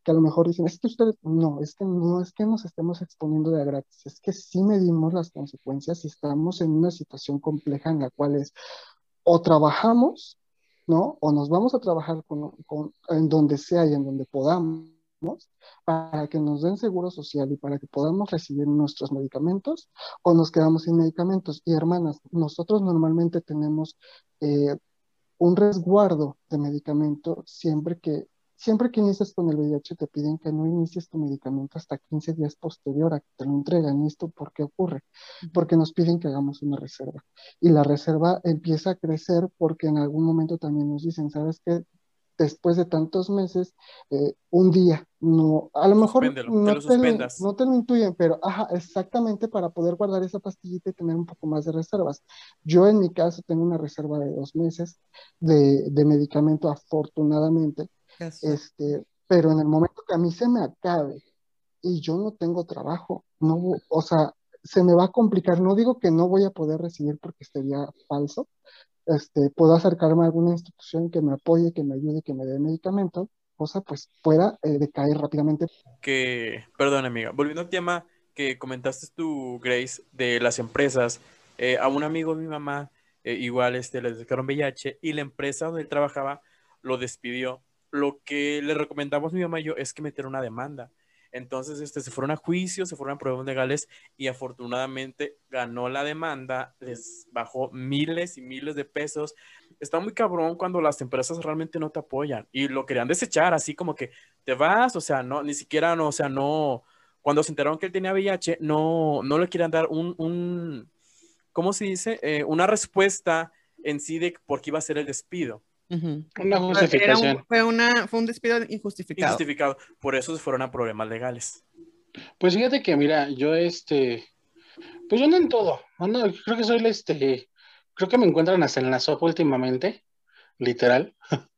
que a lo mejor dicen, es que ustedes, no, es que no es que nos estemos exponiendo de a gratis, es que sí medimos las consecuencias y estamos en una situación compleja en la cual es o trabajamos, ¿no? O nos vamos a trabajar con, en donde sea y en donde podamos para que nos den seguro social y para que podamos recibir nuestros medicamentos o nos quedamos sin medicamentos. Y hermanas, nosotros normalmente tenemos eh, un resguardo de medicamento siempre que Siempre que inicias con el VIH te piden que no inicies tu medicamento hasta 15 días posterior a que te lo entregan. ¿Y esto por qué ocurre? Porque nos piden que hagamos una reserva. Y la reserva empieza a crecer porque en algún momento también nos dicen, ¿sabes qué? después de tantos meses, eh, un día, no, a lo mejor no te, lo, no te lo intuyen, pero ajá, exactamente para poder guardar esa pastillita y tener un poco más de reservas. Yo en mi caso tengo una reserva de dos meses de, de medicamento, afortunadamente, este, pero en el momento que a mí se me acabe y yo no tengo trabajo, no, o sea, se me va a complicar. No digo que no voy a poder recibir porque sería falso. Este, puedo acercarme a alguna institución que me apoye, que me ayude, que me dé medicamento, cosa pues pueda eh, decaer rápidamente. Que, perdón amiga, volviendo al tema que comentaste tú, Grace, de las empresas, eh, a un amigo de mi mamá, eh, igual este, le detectaron VIH y la empresa donde él trabajaba lo despidió. Lo que le recomendamos mi mamá y yo es que metiera una demanda. Entonces, este, se fueron a juicio, se fueron a pruebas legales y afortunadamente ganó la demanda, les bajó miles y miles de pesos. Está muy cabrón cuando las empresas realmente no te apoyan y lo querían desechar, así como que te vas, o sea, no, ni siquiera, no, o sea, no, cuando se enteraron que él tenía VIH, no, no le querían dar un, un ¿cómo se dice? Eh, una respuesta en sí de por qué iba a ser el despido. Una justificación. un, fue, una, fue un despido injustificado. Injustificado. Por eso se fueron a problemas legales. Pues fíjate que, mira, yo este, pues yo ando en todo. Ando, creo que soy el, este, creo que me encuentran hasta en la sopa últimamente, literal,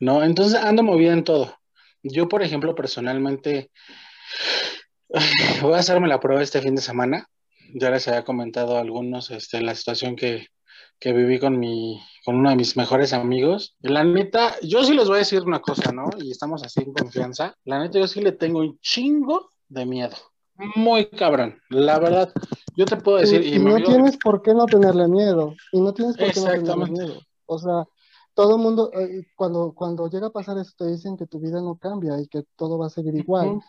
¿no? Entonces ando movida en todo. Yo, por ejemplo, personalmente, voy a hacerme la prueba este fin de semana. Ya les había comentado a algunos, este, la situación que, que viví con mi, con uno de mis mejores amigos. La neta, yo sí les voy a decir una cosa, ¿no? Y estamos así en confianza. La neta, yo sí le tengo un chingo de miedo. Muy cabrón, la verdad. Yo te puedo decir, y, y, y no amigo- tienes por qué no tenerle miedo. Y no tienes por qué no tenerle Exactamente. miedo. O sea, todo el mundo, eh, cuando, cuando llega a pasar eso, te dicen que tu vida no cambia y que todo va a seguir igual. Ujú.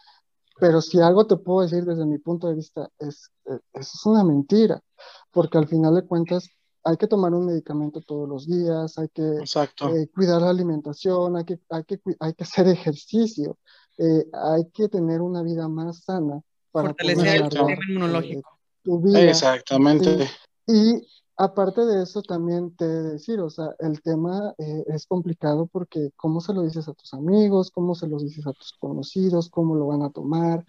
Pero si algo te puedo decir desde mi punto de vista, es, eh, eso es una mentira, porque al final de cuentas hay que tomar un medicamento todos los días, hay que Exacto. eh, cuidar la alimentación, hay que, hay que, hay que hacer ejercicio, eh, hay que tener una vida más sana para Fortalecer el sistema inmunológico. tu vida. Exactamente. Y aparte de eso, también te he de decir, o sea, el tema eh, es complicado porque cómo se lo dices a tus amigos, cómo se lo dices a tus conocidos, cómo lo van a tomar,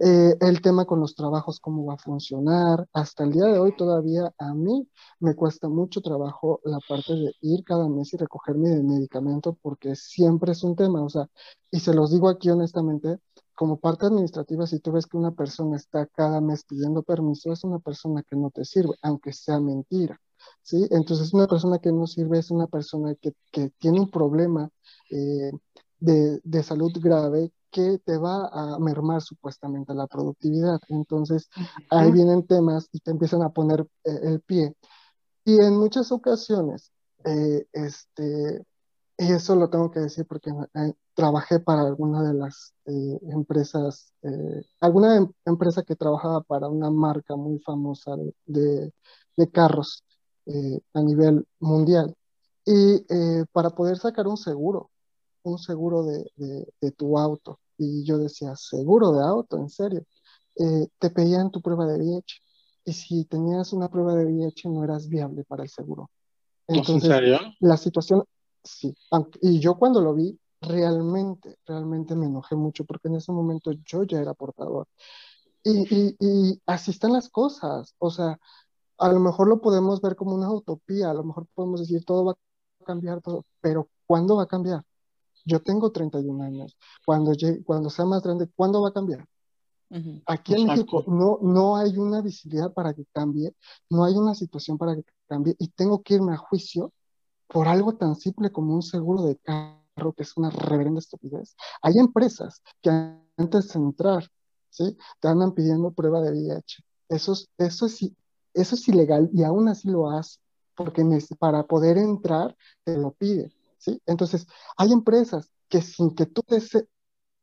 eh, el tema con los trabajos, cómo va a funcionar. Hasta el día de hoy todavía a mí me cuesta mucho trabajo la parte de ir cada mes y recoger mi medicamento porque siempre es un tema, o sea, y se los digo aquí honestamente, como parte administrativa, si tú ves que una persona está cada mes pidiendo permiso, es una persona que no te sirve, aunque sea mentira, ¿sí? Entonces, una persona que no sirve es una persona que, que tiene un problema eh, de, de salud grave que te va a mermar supuestamente la productividad. Entonces, ahí vienen temas y te empiezan a poner eh, el pie. Y en muchas ocasiones, eh, este, y eso lo tengo que decir porque eh, trabajé para alguna de las eh, empresas, alguna em- empresa que trabajaba para una marca muy famosa de, de- de carros a nivel mundial. Y para poder sacar un seguro, un seguro de, de- de tu auto, y yo decía, seguro de auto, en serio, Eh, te pedían tu prueba de VIH. Y si tenías una prueba de VIH, no eras viable para el seguro. ¿En Entonces, serio? la situación, sí, aunque- y yo cuando lo vi, realmente, realmente me enojé mucho porque en ese momento yo ya era portador. Y, y, y así están las cosas, o sea, a lo mejor lo podemos ver como una utopía, a lo mejor podemos decir todo va a cambiar, todo, pero ¿cuándo va a cambiar? Yo tengo 31 años, cuando llegue, cuando sea más grande, ¿cuándo va a cambiar? Aquí en Exacto. México no, no hay una visibilidad para que cambie, no hay una situación para que cambie y tengo que irme a juicio por algo tan simple como un seguro de carro, que es una reverenda estupidez. Hay empresas que antes de entrar, ¿sí? Te andan pidiendo prueba de VIH. Eso es, eso es, eso es ilegal y aún así lo hace, porque para poder entrar te lo piden, ¿sí? Entonces, hay empresas que sin que tú te, se-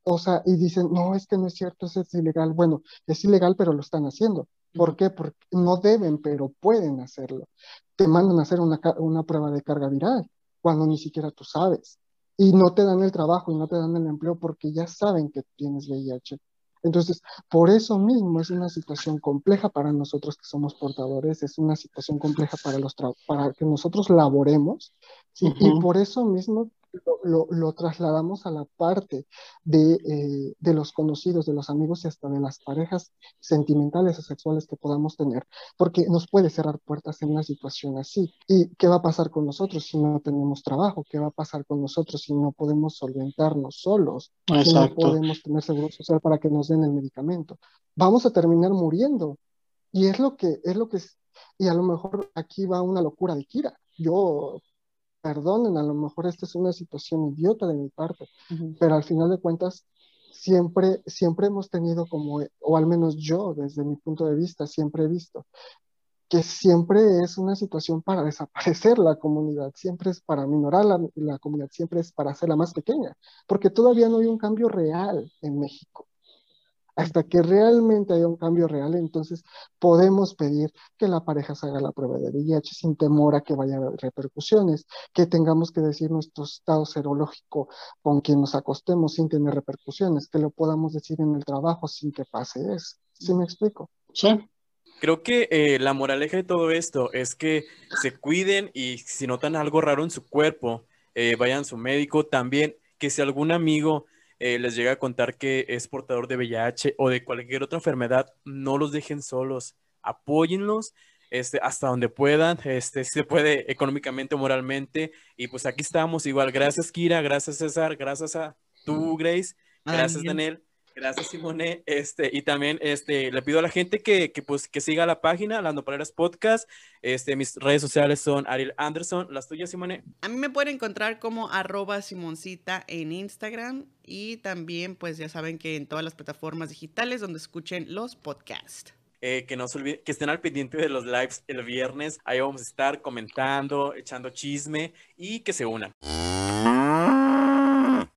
o sea, y dicen, no, es que no es cierto, eso es ilegal. Bueno, es ilegal, pero lo están haciendo. ¿Por qué? Porque no deben, pero pueden hacerlo. Te mandan a hacer una, una prueba de carga viral cuando ni siquiera tú sabes. Y no te dan el trabajo y no te dan el empleo porque ya saben que tienes VIH. Entonces, por eso mismo es una situación compleja para nosotros que somos portadores, es una situación compleja para, los para que nosotros laboremos, ¿sí? Y Ujú. por eso mismo lo, lo- lo trasladamos a la parte de, eh, de los conocidos, de los amigos y hasta de las parejas sentimentales o sexuales que podamos tener, porque nos puede cerrar puertas en una situación así. ¿Y qué va a pasar con nosotros si no tenemos trabajo? ¿Qué va a pasar con nosotros si no podemos solventarnos solos? Si no podemos tener seguro social para que nos den el medicamento. Vamos a terminar muriendo. Y es lo que, es lo que, es- y a lo mejor aquí va una locura de Kira. Yo, perdonen, a lo mejor esta es una situación idiota de mi parte, pero al final de cuentas, siempre, siempre hemos tenido como, o al menos yo, desde mi punto de vista, siempre he visto que siempre es una situación para desaparecer la comunidad, siempre es para minorar la, la comunidad, siempre es para hacerla más pequeña, porque todavía no hay un cambio real en México. Hasta que realmente haya un cambio real, entonces podemos pedir que la pareja se haga la prueba de VIH sin temor a que vaya a haber repercusiones, que tengamos que decir nuestro estado serológico con quien nos acostemos sin tener repercusiones, que lo podamos decir en el trabajo sin que pase eso. ¿Sí me explico? Sí, Creo que eh, la moraleja de todo esto es que se cuiden y si notan algo raro en su cuerpo, eh, vayan a su médico. También que si algún amigo eh, les llega a contar que es portador de VIH o de cualquier otra enfermedad, no los dejen solos, apóyenlos este, hasta donde puedan, este, si se puede económicamente o moralmente. Y pues aquí estamos igual. Gracias Kira, gracias César, gracias a tú Grace, gracias. Daniel. Gracias, Simone. Este, y también este, le pido a la gente que, que, pues, que siga la página, Las Nopaleras Podcast. Este, mis redes sociales son Ariel Anderson. Las tuyas, Simone. A mí me pueden encontrar como arroba Simoncita en Instagram y también pues ya saben que en todas las plataformas digitales donde escuchen los podcasts. Eh, que no se olviden, que estén al pendiente de los lives el viernes. Ahí vamos a estar comentando, echando chisme y que se unan.